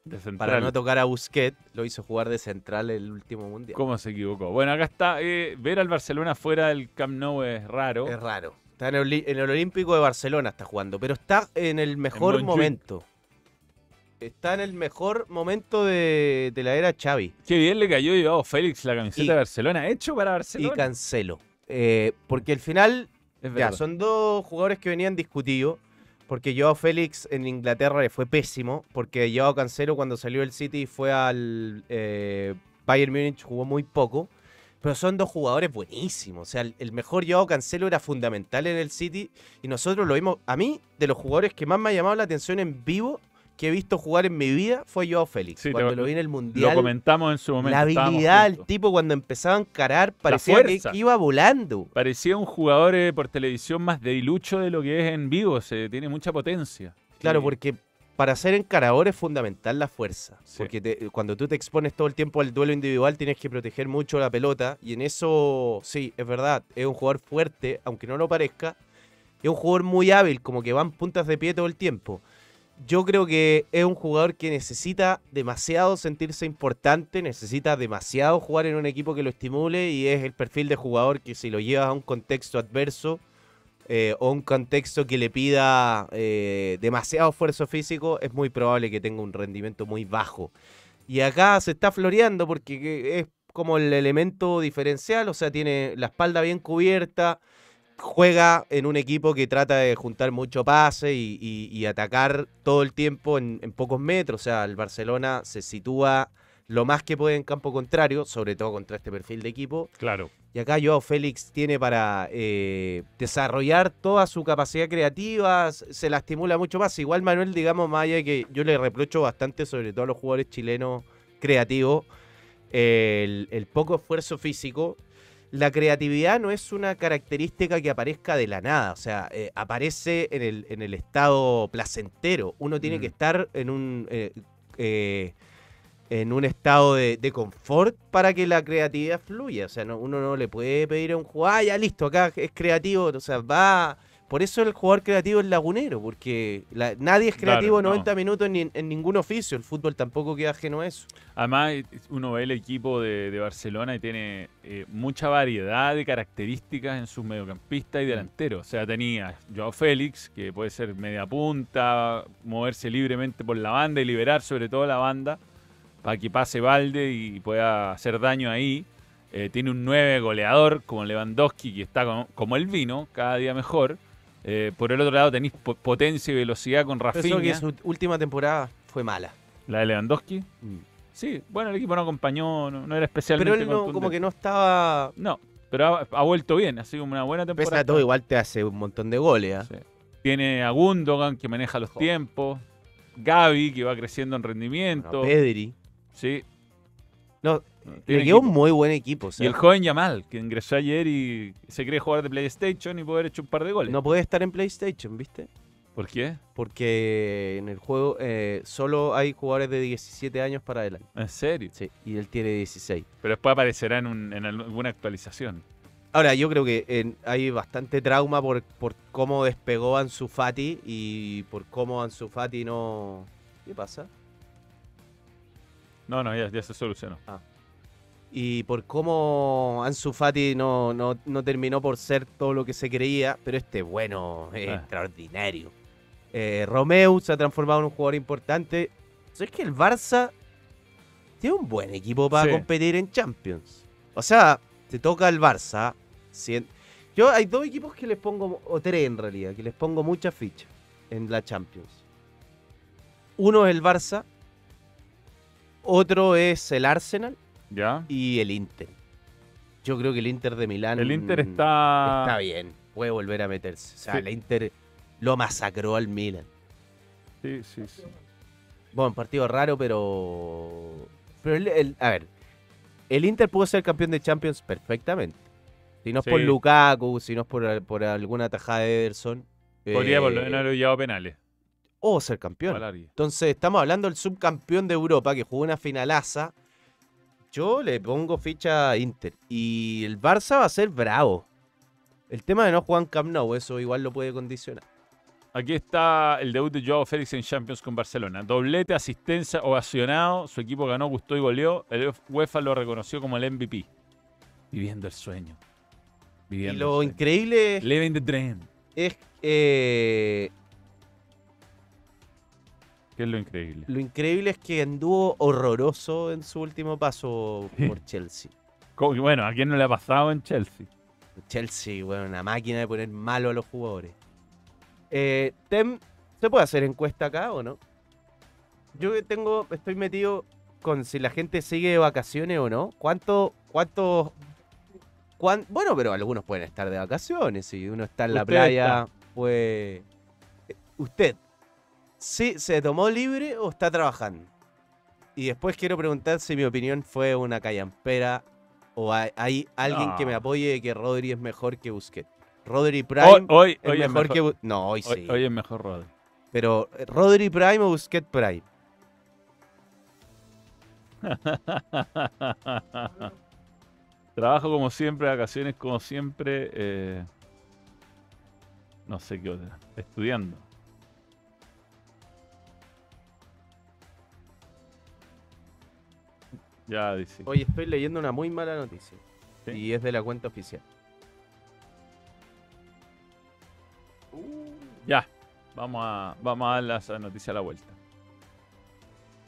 de central. Para no tocar a Busquets, lo hizo jugar de central el último mundial. ¿Cómo se equivocó? Bueno, acá está. eh, ver al Barcelona fuera del Camp Nou es raro. Es raro. Está en el, en el Olímpico de Barcelona, está jugando, pero está en el mejor momento. Está en el mejor momento de, de la era Xavi. Qué bien le cayó llevado Félix la camiseta Y- de Barcelona, hecho para y Barcelona. Cancelo. Eh, porque al final, ya, son dos jugadores que venían discutidos. Porque Joao Félix en Inglaterra le fue pésimo. Porque Joao Cancelo cuando salió del City fue al eh, Bayern Múnich, jugó muy poco. Pero son dos jugadores buenísimos. O sea, el, el mejor Joao Cancelo era fundamental en el City. Y nosotros lo vimos. A mí, de los jugadores que más me ha llamado la atención en vivo que he visto jugar en mi vida fue Joao Félix. Sí, cuando lo- lo vi en el Lo Mundial. comentamos en su momento. La habilidad del tipo cuando empezaba a encarar parecía que, iba volando. Parecía un jugador eh, por televisión más debilucho de lo que es en vivo. Se tiene mucha potencia. Claro, porque para ser encarador es fundamental la fuerza. Sí. Porque te- cuando tú te expones todo el tiempo al duelo individual tienes que proteger mucho la pelota. Y en eso, sí, es verdad, es un jugador fuerte, aunque no lo parezca. Es un jugador muy hábil, como que van puntas de pie todo el tiempo. Yo creo que es un jugador que necesita demasiado sentirse importante, necesita demasiado jugar en un equipo que lo estimule y es el perfil de jugador que si lo llevas a un contexto adverso eh, o un contexto que le pida eh, demasiado esfuerzo físico, es muy probable que tenga un rendimiento muy bajo. Y acá se está floreando porque que- es como el elemento diferencial, o sea, tiene la espalda bien cubierta, juega en un equipo que trata de juntar mucho pase y, y- y atacar todo el tiempo en, en pocos metros, o sea, el Barcelona se sitúa lo más que puede en campo contrario, sobre todo contra este perfil de equipo, Claro. y acá Joao Félix tiene para eh, desarrollar toda su capacidad creativa, se la estimula mucho más. Igual Manuel, digamos, de que yo le reprocho bastante, sobre todo a los jugadores chilenos creativos, el, el poco esfuerzo físico. La creatividad no es una característica que aparezca de la nada, o sea, eh, aparece en el, en el estado placentero. Uno tiene Mm. que estar en un... eh, eh, en un estado de, de confort para que la creatividad fluya. O sea, no- uno no le puede pedir a un jugador, ah, ya listo, acá es creativo. O sea, va. Por eso el jugador creativo es lagunero, porque la- nadie es Claro, creativo no. 90 minutos en, ni- en ningún oficio. El fútbol tampoco queda ajeno a eso. Además, eh, uno ve el equipo de, de Barcelona y tiene eh, mucha variedad de características en sus mediocampistas y delanteros. O sea, tenía Joao Félix, que puede ser media punta, moverse libremente por la banda y liberar sobre todo la banda para que pase balde y pueda hacer daño ahí. Eh, tiene un 9 goleador como Lewandowski, que está como, como el vino, cada día mejor. Eh, por el otro lado tenéis po- potencia y velocidad con Pensó que Rafinha, su última temporada fue mala. la de Lewandowski. Sí, bueno, el equipo no acompañó, no, no era especialmente Pero él no, como que no estaba. No, pero ha, ha vuelto bien, ha sido una buena Pese temporada. a todo, igual te hace un montón de goles. ¿ah? Sí. Tiene a Gundogan que maneja los tiempos, Gaby que va creciendo en rendimiento. Bueno, Pedri. sí. No, le quedó un muy buen equipo. o Y el joven Yamal, que ingresó ayer y se cree jugar de PlayStation y poder hecho un par de goles. no puede estar en PlayStation, ¿viste? ¿Por qué? Porque en el juego eh, solo hay jugadores de 17 años para adelante. ¿En serio? Sí, y él tiene 16. Pero después aparecerá en, un- en alguna actualización. Ahora, yo creo que en- hay bastante trauma por, por cómo despegó Ansu Fati y por cómo Ansu Fati no... ¿Qué pasa? No, no, ya, ya se solucionó. Y por cómo Ansu Fati no, no, no terminó por ser todo lo que se creía, pero este bueno es Ah. extraordinario. Eh, Romeu se ha transformado en un jugador importante. ¿Sabes que el Barça tiene un buen equipo para Sí. competir en Champions? O sea, te toca el Barça. Yo hay dos equipos que les pongo, o tres en realidad, que les pongo muchas fichas en la Champions. Uno es el Barça, otro es el Arsenal ¿Ya? y el Inter. Yo creo que el Inter de Milán El Inter está... está bien, puede volver a meterse. O sea, Sí. el Inter lo masacró al Milan. Sí, sí, sí. Bueno, partido raro, pero. Pero el, el- a ver, el Inter pudo ser campeón de Champions perfectamente. Si no es por. Lukaku, si no es por, por alguna tajada de Ederson. Podría por lo eh, menos llevado penales. O ser campeón. Entonces, estamos hablando del subcampeón de Europa que jugó una finalaza. Yo le pongo ficha a Inter. Y el Barça va a ser bravo. El tema de no jugar en Camp Nou, eso igual lo puede condicionar. Aquí está el debut de Joao Félix en Champions con Barcelona. Doblete, asistencia, ovacionado. Su equipo ganó, gustó y goleó. El UEFA lo reconoció como el MVP. Viviendo el sueño. Y Viviendo lo el sueño. increíble es, Living the dream. es, eh, ¿Qué es lo increíble? lo increíble es que anduvo horroroso en su último paso Sí. por Chelsea. Bueno, ¿a quién no le ha pasado en Chelsea? Chelsea, bueno, una máquina de poner malo a los jugadores. Eh, Tem, ¿se puede hacer encuesta acá o no? Yo que tengo, estoy metido con si la gente sigue de vacaciones o no. ¿Cuánto, cuánto, cuán- bueno, pero algunos pueden estar de vacaciones. Si uno está en la playa, pues, eh, usted, ¿sí se tomó libre o está trabajando? Y después quiero preguntar si mi opinión fue una callampera o hay, hay alguien que me apoye de que Rodri es mejor que Busquets. Rodri Prime Hoy, hoy, es hoy mejor, es que... mejor, Bu- No, hoy sí. hoy, hoy es mejor Rodri. Pero eh, Rodri Prime o Busquets Prime. [laughs] Trabajo como siempre, vacaciones como siempre. eh, no sé qué otra. Estudiando. Ya dice. Hoy estoy leyendo una muy mala noticia. ¿Sí? Y es de la cuenta oficial. Ya. Vamos a, vamos a dar la noticia a la vuelta.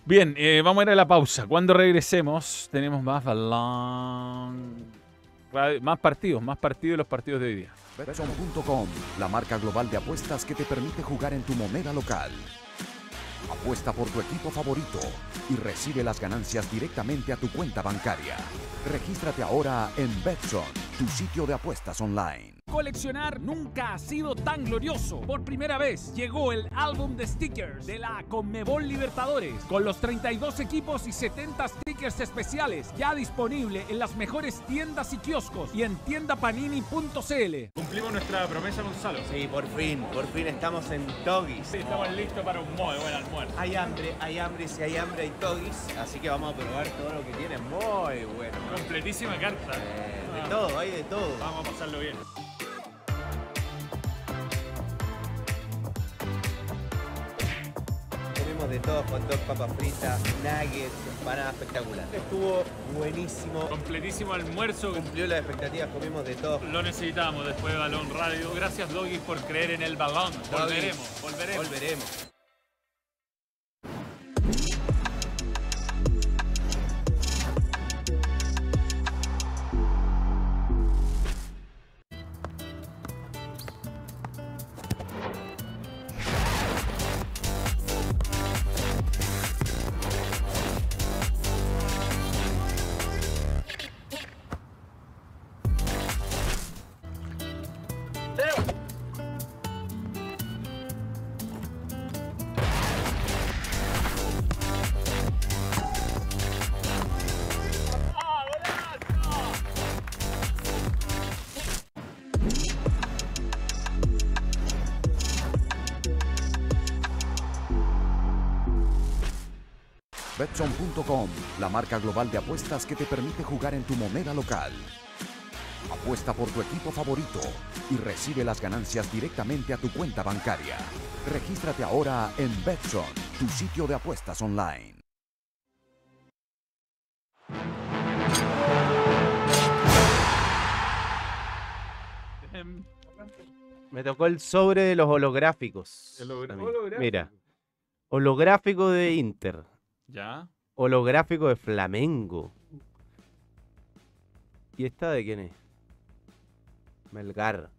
Bien, eh, vamos a ir a la pausa. Cuando regresemos, tenemos más balón. Más partidos, más partidos de los partidos de hoy día. Betson.com, la marca global de apuestas que te permite jugar en tu moneda local. Apuesta por tu equipo favorito y recibe las ganancias directamente a tu cuenta bancaria. Regístrate ahora en Betson, tu sitio de apuestas online. Coleccionar nunca ha sido tan glorioso. Por primera vez llegó el álbum de stickers de la Conmebol Libertadores con los 32 equipos y 70 stickers especiales ya disponible en las mejores tiendas y kioscos y en tiendapanini.cl. Cumplimos nuestra promesa, Gonzalo. Sí, por fin, por fin estamos en Togis. estamos listos para un muy buen almuerzo. Hay hambre, hay hambre, si hay hambre hay Togis. Así que vamos a probar todo lo que tiene. Muy bueno. Completísima carta. Eh, de todo, hay de todo. Vamos a pasarlo bien. De todo, hot dog, papas fritas, nuggets, empanada espectacular. Estuvo buenísimo. Completísimo almuerzo. Cumplió las expectativas, comimos de todo. Lo necesitábamos después de Balón Radio. Gracias, Doggy, por creer en el balón. Volveremos, volveremos. Volveremos. La marca global de apuestas que te permite jugar en tu moneda local. Apuesta por tu equipo favorito y recibe las ganancias directamente a tu cuenta bancaria. Regístrate ahora en Betson, tu sitio de apuestas online. Me tocó el sobre de los holográficos. El holográfico. Mira, holográfico de Inter, Ya. Holográfico de Flamengo. ¿Y esta de quién es? Melgar,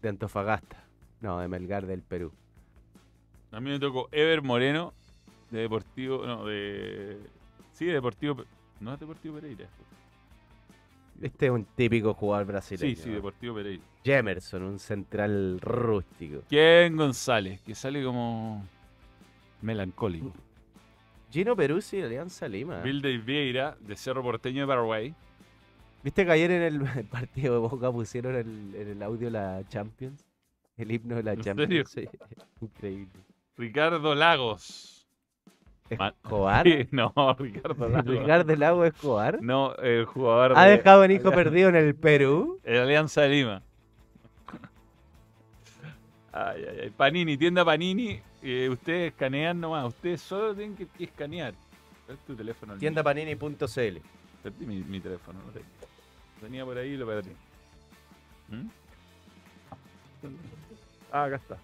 de Antofagasta. No, de Melgar del Perú. A mí me tocó Ever Moreno, de Deportivo. No, de. Sí, de Deportivo. No es Deportivo Pereira. Este es un típico jugador Sí, brasileño. sí, ¿no? Deportivo Pereira. Jemerson, un central rústico. Ken González, que sale como. melancólico. Gino Peruzzi, Alianza Lima. Bill de Vieira, de Cerro Porteño de Paraguay. ¿Viste que ayer en el [laughs] partido de Boca pusieron el- en el audio la Champions? El himno de la ¿En Champions. Sí. [laughs] Increíble. Ricardo Lagos. ¿Escobar? [laughs] Sí, no, Ricardo Lagos. ¿Ricardo Lago Escobar? No, el jugador ¿Ha de dejado un hijo perdido en el Perú? el Alianza de Lima. Ay, ay, ay. Panini, tienda Panini. eh, ustedes escanean nomás. Ustedes solo tienen que, escanear. Es tu teléfono. el. Tiendapanini.cl Perdí mi, mi teléfono. No sé. Tenía por ahí y lo perdí. ¿Mm? Ah, acá está.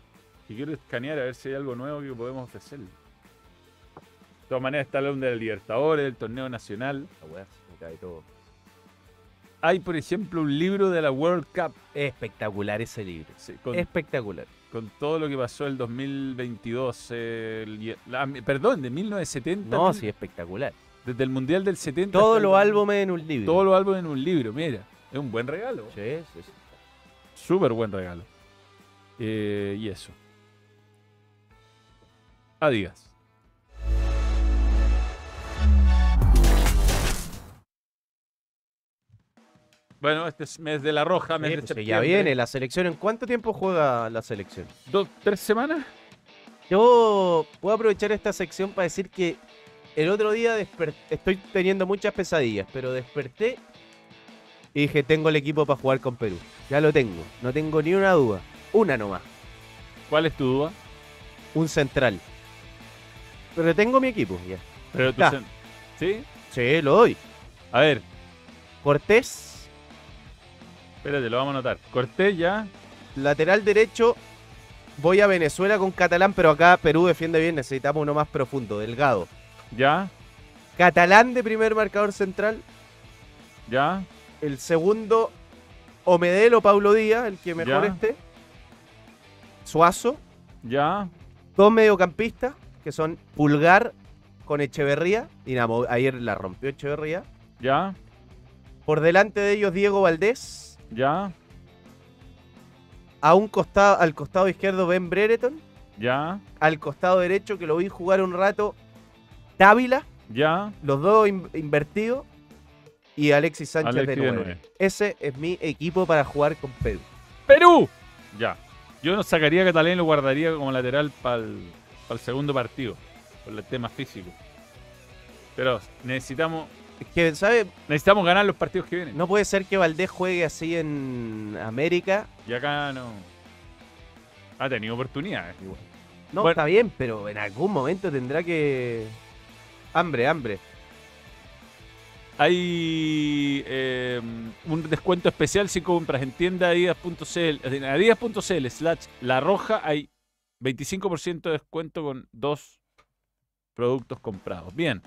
Y quiero escanear a ver si hay algo nuevo que podemos ofrecerle. De todas maneras está el de la Libertadores, del torneo nacional. La weá, me cae todo. Hay, por ejemplo, un libro de la World Cup. Es espectacular ese libro. sí, con, Espectacular. con todo lo que pasó el 2022. el- la- perdón, de 1970. No, sí, espectacular. Desde el Mundial del 70. Todos el los 2000. álbumes en un libro. Todos los álbumes en un libro, mira. Es un buen regalo. Sí, sí, sí. Súper buen regalo. Eh, y eso. Adiós. Bueno, este es mes de la roja, mes Sí, de pues, septiembre. ya viene la selección. ¿En cuánto tiempo juega la selección? ¿Dos, tres semanas? Yo puedo aprovechar esta sección para decir que el otro día estoy teniendo muchas pesadillas, pero desperté y dije, tengo el equipo para jugar con Perú. Ya lo tengo, no tengo ni una duda. Una nomás, ¿Cuál es tu duda? un central. Pero tengo mi equipo, ya. Pero sen- ¿Sí? Sí, lo doy. A ver, Cortés, espérate, lo vamos a anotar. Cortés ya. lateral derecho. Voy a Venezuela con Catalán, pero acá Perú defiende bien. Necesitamos uno más profundo, delgado. Ya, Catalán de primer marcador central. ya, El segundo, Omedel o Paulo Díaz, el que mejor Ya. esté. Suazo. ya, Dos mediocampistas, que son Pulgar con Echeverría. Dinamo, ayer la rompió Echeverría. ya, Por delante de ellos, Diego Valdés. Ya, A un costado, al costado izquierdo, Ben Brereton. ya, Al costado derecho, que lo vi jugar un rato, Dávila. ya. Los dos in- invertidos. Y Alexis Sánchez Alexis de de nueve. nueve. Ese es mi equipo para jugar con Perú. ¡Perú! Ya. Yo no sacaría a Catalán y lo guardaría como lateral para el segundo partido. Por el tema físico. Pero necesitamos, Es que, ¿sabes? necesitamos ganar los partidos que vienen. No puede ser que Valdés juegue así en América. Y acá no. Ha tenido oportunidades igual. No, Bueno. está bien, pero en algún momento tendrá que. Hambre, hambre. Hay eh, un descuento especial si compras en tienda adidas.cl, en adidas.cl slash la roja hay 25% de descuento con dos productos comprados. Bien.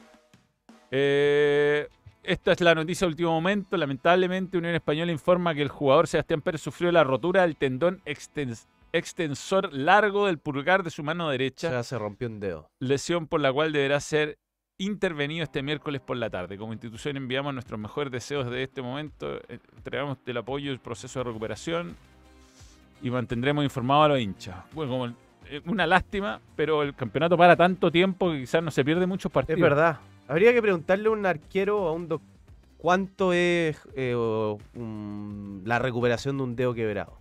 Eh, esta es la noticia de último momento. Lamentablemente, Unión Española informa que el jugador Sebastián Pérez sufrió la rotura del tendón extens- extensor largo del pulgar de su mano derecha Ya se rompió un dedo. lesión por la cual deberá ser intervenido este miércoles por la tarde. Como institución enviamos nuestros mejores deseos de este momento, entregamos el apoyo y el proceso de recuperación y mantendremos informados a los hinchas. Bueno, como eh, una lástima, pero el campeonato para tanto tiempo que quizás no se pierde muchos partidos. Es verdad. Habría que preguntarle a un arquero a un doctor cuánto es eh, o, la recuperación de un dedo quebrado.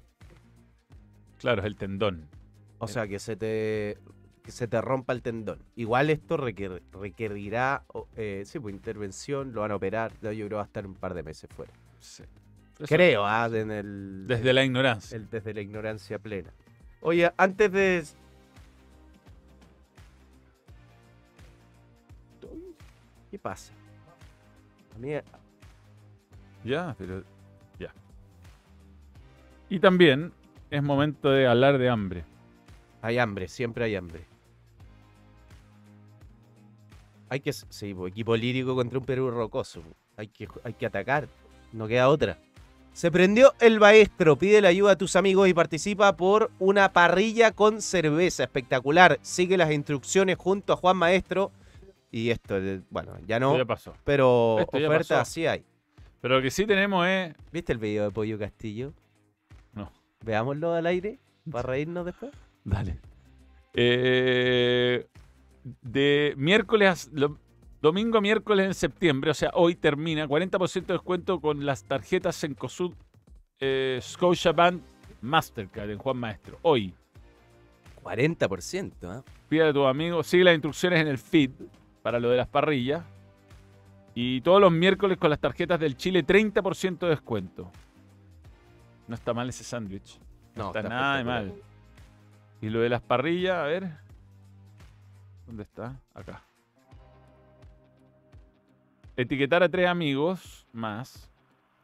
Claro, es el tendón. O sea, que se te que se te rompa el tendón. Igual esto requer- requerirá eh, sí, pues, intervención, lo van a operar. Yo creo que va a estar un par de meses fuera. Sí. Eso- Creo, ah, en el, Desde la ignorancia. el- desde la ignorancia plena. Oye, antes de. ¿Qué pasa? A mí, Ya, pero. Ya. Y también es momento de hablar de hambre. Hay hambre, siempre hay hambre. Hay que, sí, po, equipo lírico contra un Perú rocoso. po. Hay que, hay que atacar, no queda otra. Se prendió el maestro, pide la ayuda a tus amigos y participa por una parrilla con cerveza espectacular. Sigue las instrucciones junto a Juan Maestro. Y esto, eh, bueno, ya no, ya pasó. pero esto ya ofertas pasó. sí hay. Pero lo que sí tenemos es. ¿Viste el video de Pollo Castillo? No. Veámoslo al aire para reírnos después. Dale. Eh, de miércoles, a- lo- domingo a miércoles en septiembre, o sea, hoy termina 40% de descuento con las tarjetas Cencosud eh, Scotiabank Mastercard en Juan Maestro. Hoy. 40%, ¿ah? Pide a tus amigos, sigue las instrucciones en el feed para lo de las parrillas. Y todos los miércoles con las tarjetas del Chile, 30% de descuento. No está mal ese sándwich. No, está, nada de mal. Y lo de las parrillas, a ver. ¿Dónde está? Acá. Etiquetar a tres amigos más.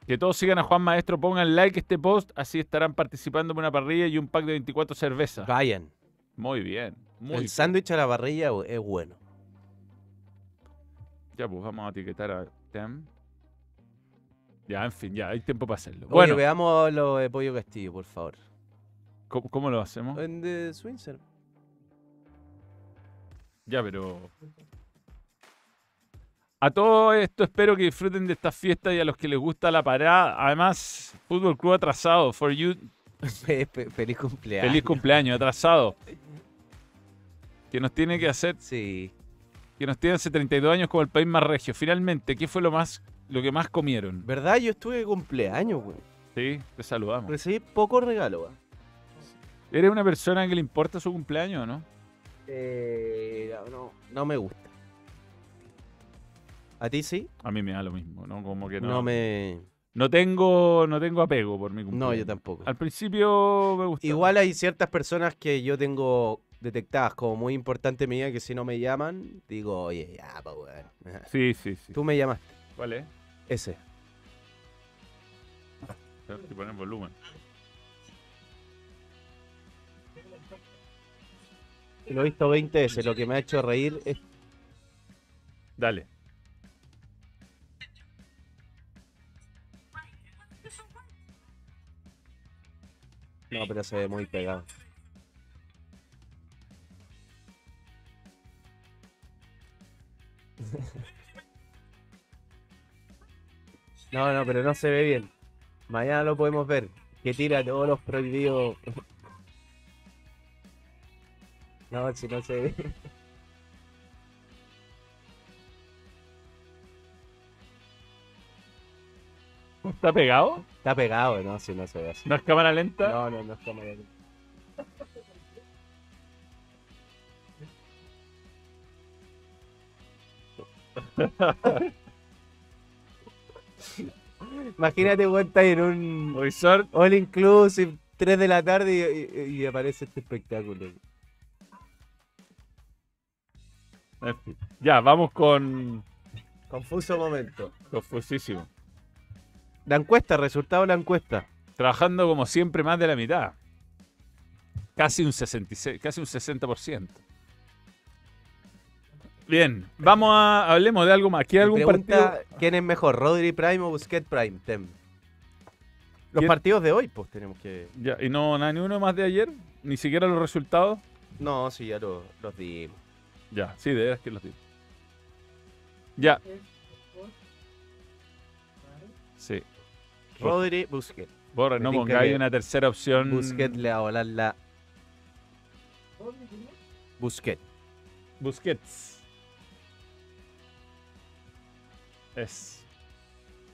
Que todos sigan a Juan Maestro, pongan like a este post, así estarán participando en una parrilla y un pack de 24 cervezas. Vayan. Muy bien. Muy el sándwich a la parrilla es bueno. Ya, pues vamos a etiquetar a Tem. Ya, en fin, ya, hay tiempo para hacerlo. Oye, bueno, veamos lo de Pollo Castillo, por favor. ¿cómo, cómo lo hacemos? En The Swinzer. Ya, pero. A todo esto espero que disfruten de esta fiesta y a los que les gusta la parada. Además, Fútbol Club atrasado. For you, [laughs] Fe- fe- Feliz cumpleaños. feliz cumpleaños, atrasado. [laughs] Que nos tiene que hacer, Sí. Que nos tiene hace 32 años como el país más regio. Finalmente, ¿qué fue lo más, lo que más comieron? ¿Verdad? Yo estuve de cumpleaños, güey. Sí, te saludamos. Recibí poco regalo, güey. ¿Eres una persona que le importa su cumpleaños o no? Eh, no, no me gusta. ¿A ti sí? A mí me da lo mismo, ¿no? Como que no. No, me... No tengo, no tengo apego por mi cumpleaños. No, yo tampoco. Al principio me gustó. Igual hay ciertas personas que yo tengo detectadas como muy mi vida que si no me llaman, digo, oye, ya, pa' weón. [laughs] Sí, sí, sí. Tú me llamaste. ¿Cuál es? Ese. Tengo que poner volumen. Lo he visto 20 veces. Lo que me ha hecho reír es Dale. No, pero se ve muy pegado. No, no, pero no se ve bien. Mañana lo podemos ver. Que tira todos los prohibidos. No, si no se ve. ¿Está pegado? Está pegado, no, si no se ve así. ¿No es cámara lenta? No, no, no está mal. [laughs] Imagínate, weón, estás en un Resort. all inclusive, 3 de la tarde y, y- y aparece este espectáculo. En fin. Ya, vamos con. Confuso momento. Confusísimo. La encuesta, resultado de la encuesta. Trabajando como siempre más de la mitad. Casi un 66, casi un 60%. Bien, vamos a hablemos de algo más. ¿Qué algún Pregunta, partido? ¿Quién es mejor, Rodri Prime o Busquets Prime? Tem. Los ¿Quién? partidos de hoy, pues tenemos que. Ya, y no nada, ni uno más de ayer, ni siquiera los resultados. No, sí, ya lo- los dimos. Ya, sí, de veras que los digo. Ya. Sí. Rodri, Busquets. Borra, no pongáis una tercera opción. Busquets le va a volar la. Busquets. Busquets. Es.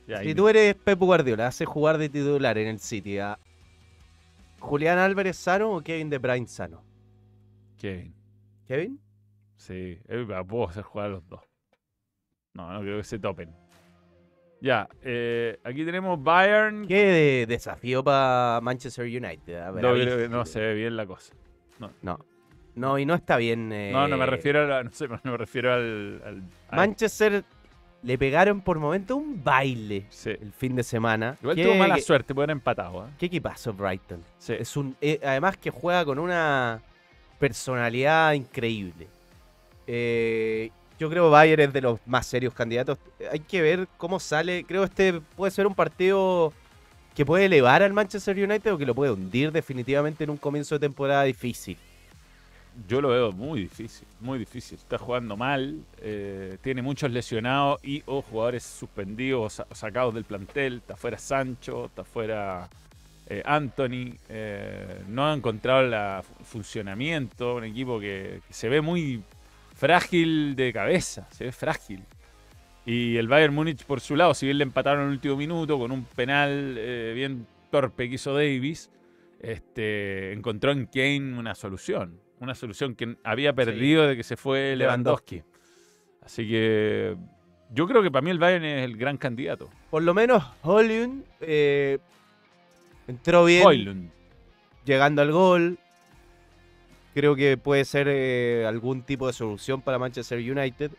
Ya, Si ahí tú eres Pep Guardiola, haces jugar de titular en el City a Julián Álvarez sano o Kevin De Bruyne sano. Kevin. ¿Kevin? Sí, eh, puedo hacer jugar a los dos. No, no creo que se topen. Ya, eh, aquí tenemos Bayern. ¿Qué de- desafío para Manchester United? A ver, No, ahí- creo que no se ve bien la cosa. No. No, y no está bien. No, no me eh, refiero a la- [laughs] no sé, no me refiero al, al- al- Manchester le pegaron por momento un baile sí. el fin de semana. Igual ¿Qué- tuvo mala qué- suerte, puede haber empatado. ¿eh? ¿Qué equipazo Brighton? Sí. Es un, eh, además que juega con una personalidad increíble. Eh, yo creo que Bayern es de los más serios candidatos. Hay que ver cómo sale. Creo que este puede ser un partido que puede elevar al Manchester United o que lo puede hundir definitivamente en un comienzo de temporada difícil. Yo lo veo muy difícil, muy difícil. Está jugando mal, eh, tiene muchos lesionados y o jugadores suspendidos o sa- o sacados del plantel. Está fuera Sancho, está fuera eh, Anthony. eh, no ha encontrado el funcionamiento. Un equipo que, se ve muy frágil de cabeza, se ve frágil. Y el Bayern Múnich por su lado, si bien le empataron en el último minuto con un penal bien torpe que hizo Davis, este, encontró en Kane una solución. Una solución que había perdido de que se fue Lewandowski. Lewandowski. Así que yo creo que para mí el Bayern es el gran candidato. Por lo menos Hollywood eh, entró bien. Højlund. llegando al gol. Creo que puede ser eh, algún tipo de solución para Manchester United.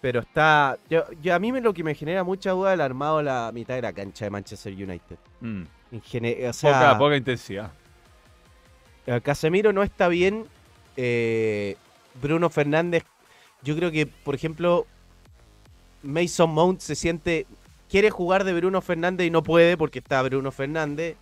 Pero está. Yo, yo- a mí me, lo que me genera mucha duda es el armado de la mitad de la cancha de Manchester United. Mm. En gene- o sea, Poca, poca intensidad. eh, Casemiro no está bien. Eh, Bruno Fernández. Yo creo que, por ejemplo, Mason Mount se siente. Quiere jugar de Bruno Fernández y no puede porque está Bruno Fernández.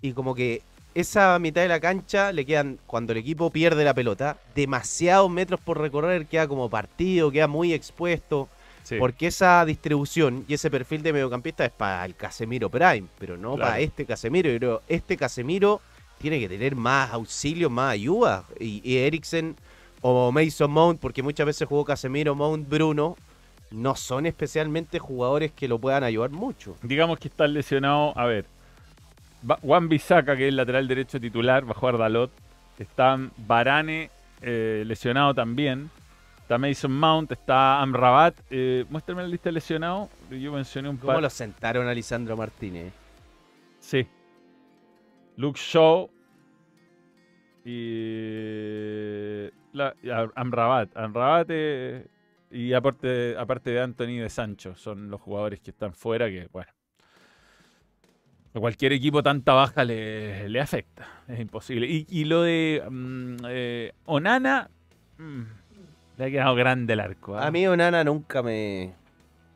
Y como que esa mitad de la cancha le quedan, cuando el equipo pierde la pelota, demasiados metros por recorrer, queda como partido, queda muy expuesto. Sí. Porque esa distribución y ese perfil de mediocampista es para el Casemiro Prime, pero no Claro. para este Casemiro. Yo creo, este Casemiro tiene que tener más auxilio, más ayuda. Y, y Eriksen o Mason Mount, porque muchas veces jugó Casemiro, Mount, Bruno, no son especialmente jugadores que lo puedan ayudar mucho. Digamos que está lesionado. A ver. Juan Bisaca, que es el lateral derecho titular, va a jugar Dalot. Está Barane eh, lesionado también. Está Mason Mount, está Amrabat. Eh, muéstrame la lista de lesionados. Yo mencioné un ¿Cómo par. lo sentaron a Lisandro Martínez? Sí. Luke Shaw. Y. La, y Amrabat. Amrabat eh, y aparte, aparte de Anthony y de Sancho. Son los jugadores que están fuera que, bueno. A cualquier equipo tanta baja le, le afecta. Es imposible. Y, y lo de mm, eh, Onana. mm, le ha quedado grande el arco. ¿ah? A mí Onana nunca me...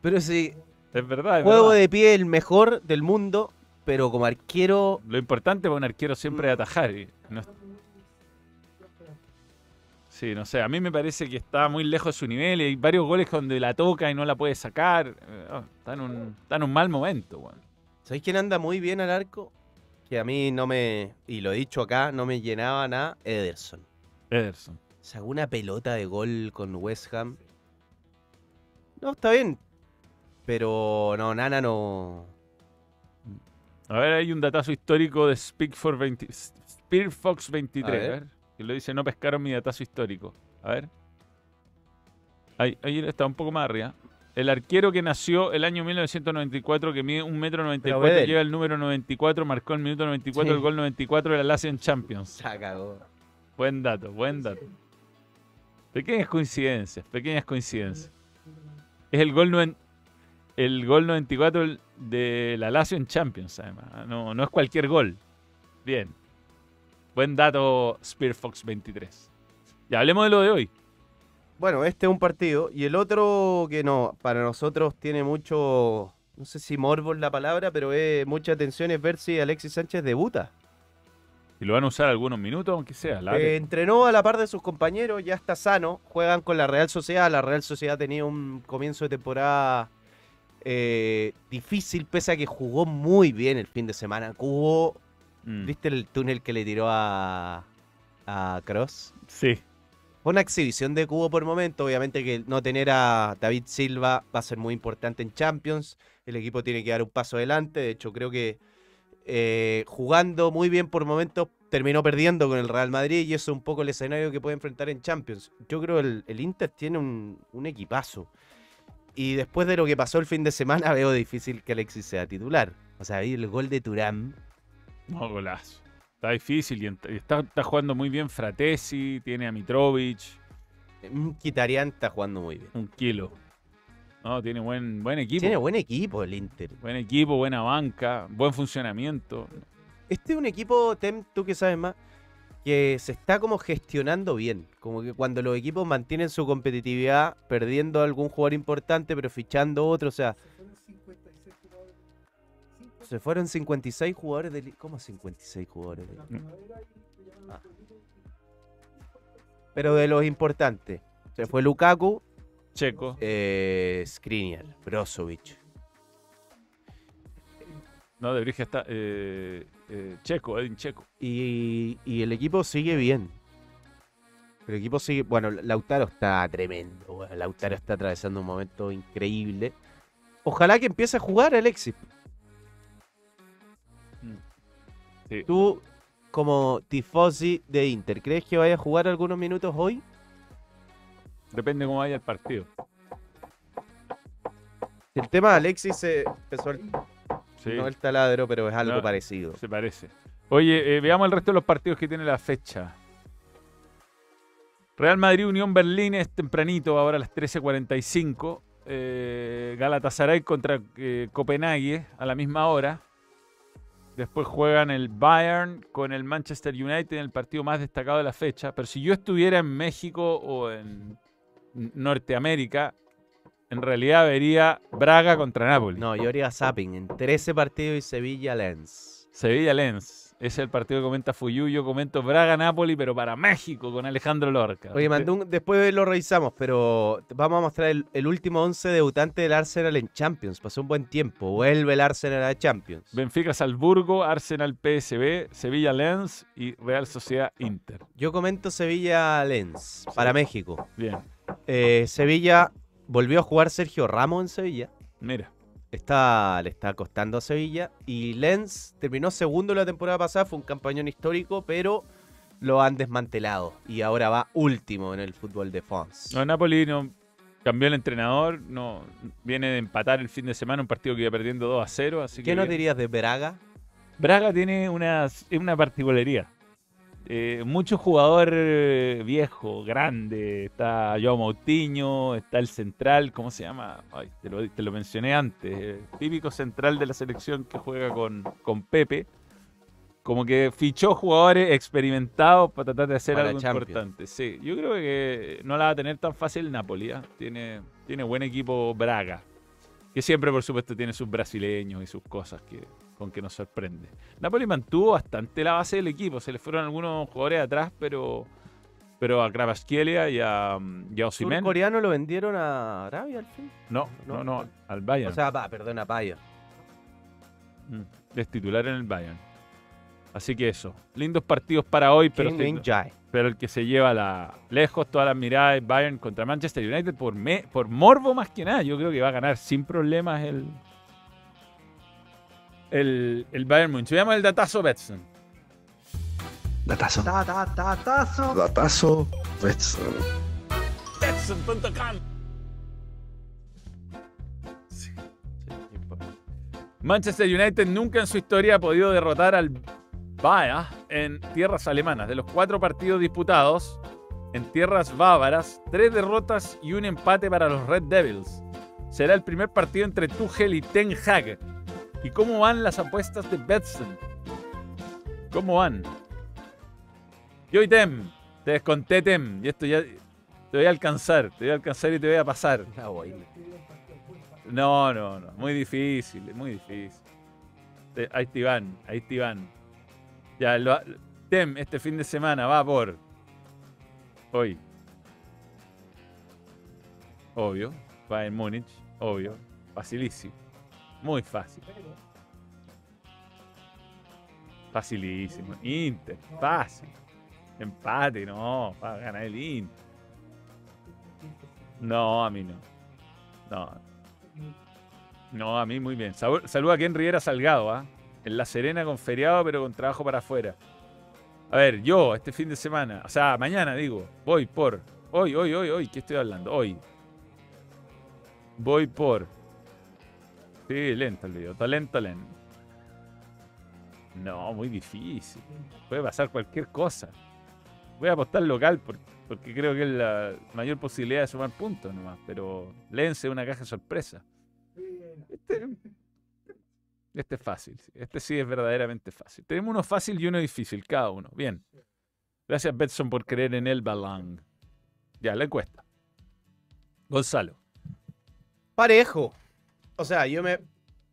Pero sí, Es verdad. es juego verdad. de pie el mejor del mundo, pero como arquero Lo importante para un arquero siempre es atajar. y no es- Sí, no sé, a mí me parece que está muy lejos de su nivel y hay varios goles donde la toca y no la puede sacar. Eh, oh, está, en un, está en un mal momento, weón. ¿Sabéis quién anda muy bien al arco? Que a mí no me, y lo he dicho acá, no me llenaba nada, Ederson. Ederson. Sacó una pelota de gol con West Ham. No, está bien. Pero no, Nana no. A ver, hay un datazo histórico de Speakfor 20 Spearfox 23. A A ver. Que lo dice, no pescaron mi datazo histórico. A ver. Ahí, ahí está un poco más arriba. El arquero que nació el año 1994, que mide 1,94 Pero m, Bedel. lleva el número 94, marcó el minuto 94, Sí. el gol 94 de la Asian Champions. Se cagó. Buen dato, buen dato. Pequeñas coincidencias, pequeñas coincidencias. Es el gol, noven- el gol 94 de la Lazio en Champions, además. No, no es cualquier gol. Bien. Buen dato, Spearfox 23. Ya hablemos de lo de hoy. Bueno, este es un partido. Y el otro que no, para nosotros tiene mucho. No sé si morbo es la palabra, pero es mucha atención es ver si Alexis Sánchez debuta. Y lo van a usar algunos minutos, aunque sea. la- Eh, entrenó a la par de sus compañeros, ya está sano. Juegan con la Real Sociedad. La Real Sociedad tenía un comienzo de temporada eh, difícil, pese a que jugó muy bien el fin de semana. Jugó, Mm, ¿viste el túnel que le tiró a, a Cross? Sí. Fue una exhibición de Cubo por momento. Obviamente que no tener a David Silva va a ser muy importante en Champions. El equipo tiene que dar un paso adelante. De hecho, creo que eh, jugando muy bien por momentos terminó perdiendo con el Real Madrid y eso es un poco el escenario que puede enfrentar en Champions. Yo creo el, el Inter tiene un, un equipazo. Y después de lo que pasó el fin de semana, [laughs] veo difícil que Alexis sea titular. O sea, ahí el gol de Turán. No, golazo. Está difícil y está, está jugando muy bien Fratesi, tiene a Mitrovic, Kitarian está jugando muy bien. un kilo. No, tiene buen, buen equipo. Tiene buen equipo el Inter. Buen equipo, buena banca, buen funcionamiento. Este es un equipo, Tem, tú que sabes más, que se está como gestionando bien. Como que cuando los equipos mantienen su competitividad, perdiendo a algún jugador importante, pero fichando otro, o sea. Se fueron 56 jugadores del. ¿Cómo 56 jugadores? del- Ah. Pero de los importantes. Se fue Lukaku, Checo. eh, Skriniar, Brozovic. No, de Brige está. eh, eh, Checo, Edin Checo. Y, y el equipo sigue bien. El equipo sigue. Bueno, Lautaro está tremendo. Lautaro está atravesando un momento increíble. Ojalá que empiece a jugar Alexis. Sí. Tú, como tifosi de Inter, ¿crees que vaya a jugar algunos minutos hoy? Depende cómo vaya el partido. El tema de Alexis se empezó el, Sí, no el taladro, pero es algo No. parecido. se parece. Oye, eh, veamos el resto de los partidos que tiene la fecha. Real Madrid Unión Berlín es tempranito, ahora a las 13.45. Eh, Galatasaray contra eh, Copenhague a la misma hora. Después juegan el Bayern con el Manchester United en el partido más destacado de la fecha. Pero si yo estuviera en México o en Norteamérica, en realidad vería Braga contra Napoli. No, yo haría zapping en 13 partidos y Sevilla Lens. Sevilla Lens. Ese es el partido que comenta Fuyu. Yo comento Braga-Napoli, pero para México con Alejandro Lorca. Oye, mandó un- después lo revisamos, pero vamos a mostrar el, el último 11 debutante del Arsenal en Champions. Pasó un buen tiempo. Vuelve el Arsenal a Champions. Benfica Salzburgo, Arsenal PSB, Sevilla Lens y Real Sociedad Inter. Yo comento Sevilla Lens para México. Bien, Eh, Sevilla volvió a jugar Sergio Ramos en Sevilla. mira. Está, le está costando a Sevilla. Y Lens terminó segundo la temporada pasada. Fue un campañón histórico, pero lo han desmantelado. Y ahora va último en el fútbol de France. No, Napoli no cambió el entrenador, no viene de empatar el fin de semana un partido que iba perdiendo 2 a 0. Así ¿Qué que nos dirías de Braga? Braga tiene una, una particularidad. Eh, mucho jugador eh, viejo, grande. Está Joao Moutinho, está el central, ¿cómo se llama? Ay, te, lo, te lo mencioné antes. eh, típico central de la selección que juega con, con Pepe. Como que fichó jugadores experimentados para tratar de hacer Para algo Champions. importante. Sí, yo creo que no la va a tener tan fácil el Napoli. ¿ah? Tiene, tiene buen equipo Braga. Que siempre, por supuesto, tiene sus brasileños y sus cosas que, con que nos sorprende. Napoli mantuvo bastante la base del equipo. Se le fueron algunos jugadores atrás, pero, pero a Kravaskelia y a, y a Osimhen. ¿Surcoreano lo vendieron a Arabia al fin? No, no, no, al Bayern. O sea, va, perdón, a Paya. Mm, es titular en el Bayern. Así que eso. Lindos partidos para hoy, pero, el que se lleva la, lejos todas las miradas es Bayern contra Manchester United por, me, por morbo más que nada. Yo creo que va a ganar sin problemas el, el, el Bayern Munich. Veamos el datazo Betson. Datazo. Datazo. Betson. Betson.com. Manchester United nunca en su historia ha podido derrotar al Bayern en tierras alemanas. De los cuatro partidos disputados en tierras bávaras, tres derrotas y un empate para los Red Devils. Será el primer partido entre Tuchel y Ten Hag. ¿Y cómo van las apuestas de Betson? ¿Cómo van? Yo y Tem, te desconté Tem, y esto ya te voy a alcanzar, te voy a alcanzar y te voy a pasar. No, no, no. Muy difícil, muy difícil. Ahí te van, ahí te van. Ya, lo- Tem, este fin de semana va por. Hoy. Obvio. Va en Múnich. Obvio. Facilísimo. Muy fácil. Facilísimo. Inter. Fácil. Empate, no. Va a ganar el Inter. No, a mí no. No, no, a mí muy bien. Salu- Saluda a Ken Riera Salgado, ¿ah? En La Serena con feriado, pero con trabajo para afuera. A ver, yo este fin de semana, o sea, mañana digo, voy por. Hoy, hoy, hoy, hoy, ¿qué estoy hablando? Hoy. Voy por. Sí, lento el video, talento, lento. No, muy difícil. Puede pasar cualquier cosa. Voy a apostar local por- porque creo que es la mayor posibilidad de sumar puntos nomás. Pero léense una caja sorpresa. Este, este es fácil. Este sí es verdaderamente fácil. Tenemos uno fácil y uno difícil, cada uno. Bien. Gracias, Betson, por creer en el balón. Ya, la encuesta. Gonzalo. Parejo. O sea, yo me.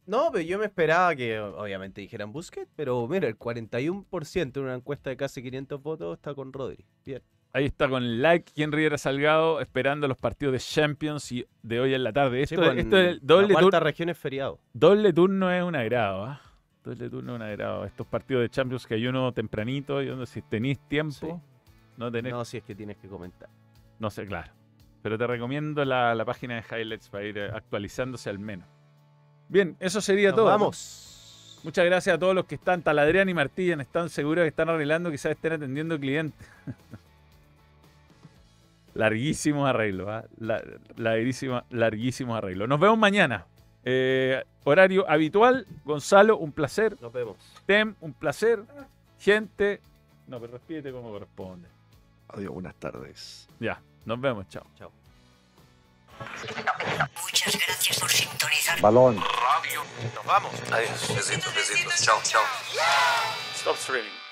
No, pero yo me esperaba que obviamente dijeran Busquets, pero mira, el 41% en una encuesta de casi 500 votos está con Rodri. Bien. Ahí está con like Henry Rivera Salgado esperando los partidos de Champions y de hoy en la tarde. Sí, Esto, pues, esto es doble, la cuarta tur- región es feriado. doble turno es un agrado. ¿ah? Doble turno es un agrado. Estos partidos de Champions que hay uno tempranito y uno si tenéis tiempo, Sí. no tenés, no. No, si es que tienes que comentar. sé, claro. Pero te recomiendo la, la página de Highlights para ir eh, actualizándose al menos. Bien, eso sería Nos todo. vamos. Muchas gracias a todos los que están. Taladrián y Martínez están seguros que están arreglando, quizás estén atendiendo clientes. [laughs] larguísimos arreglos, ¿ah? La- larguísima- larguísimos arreglos. Nos vemos mañana. Eh, horario habitual. Gonzalo, un placer. Nos vemos. Tem, un placer. Gente. No, pero respírate como corresponde. Adiós, buenas tardes. Ya, nos vemos. Chao. Chao. Muchas gracias por sintonizar. Balón. Nos vamos. Adiós. Besitos, besitos. Chao, chao. Stop streaming.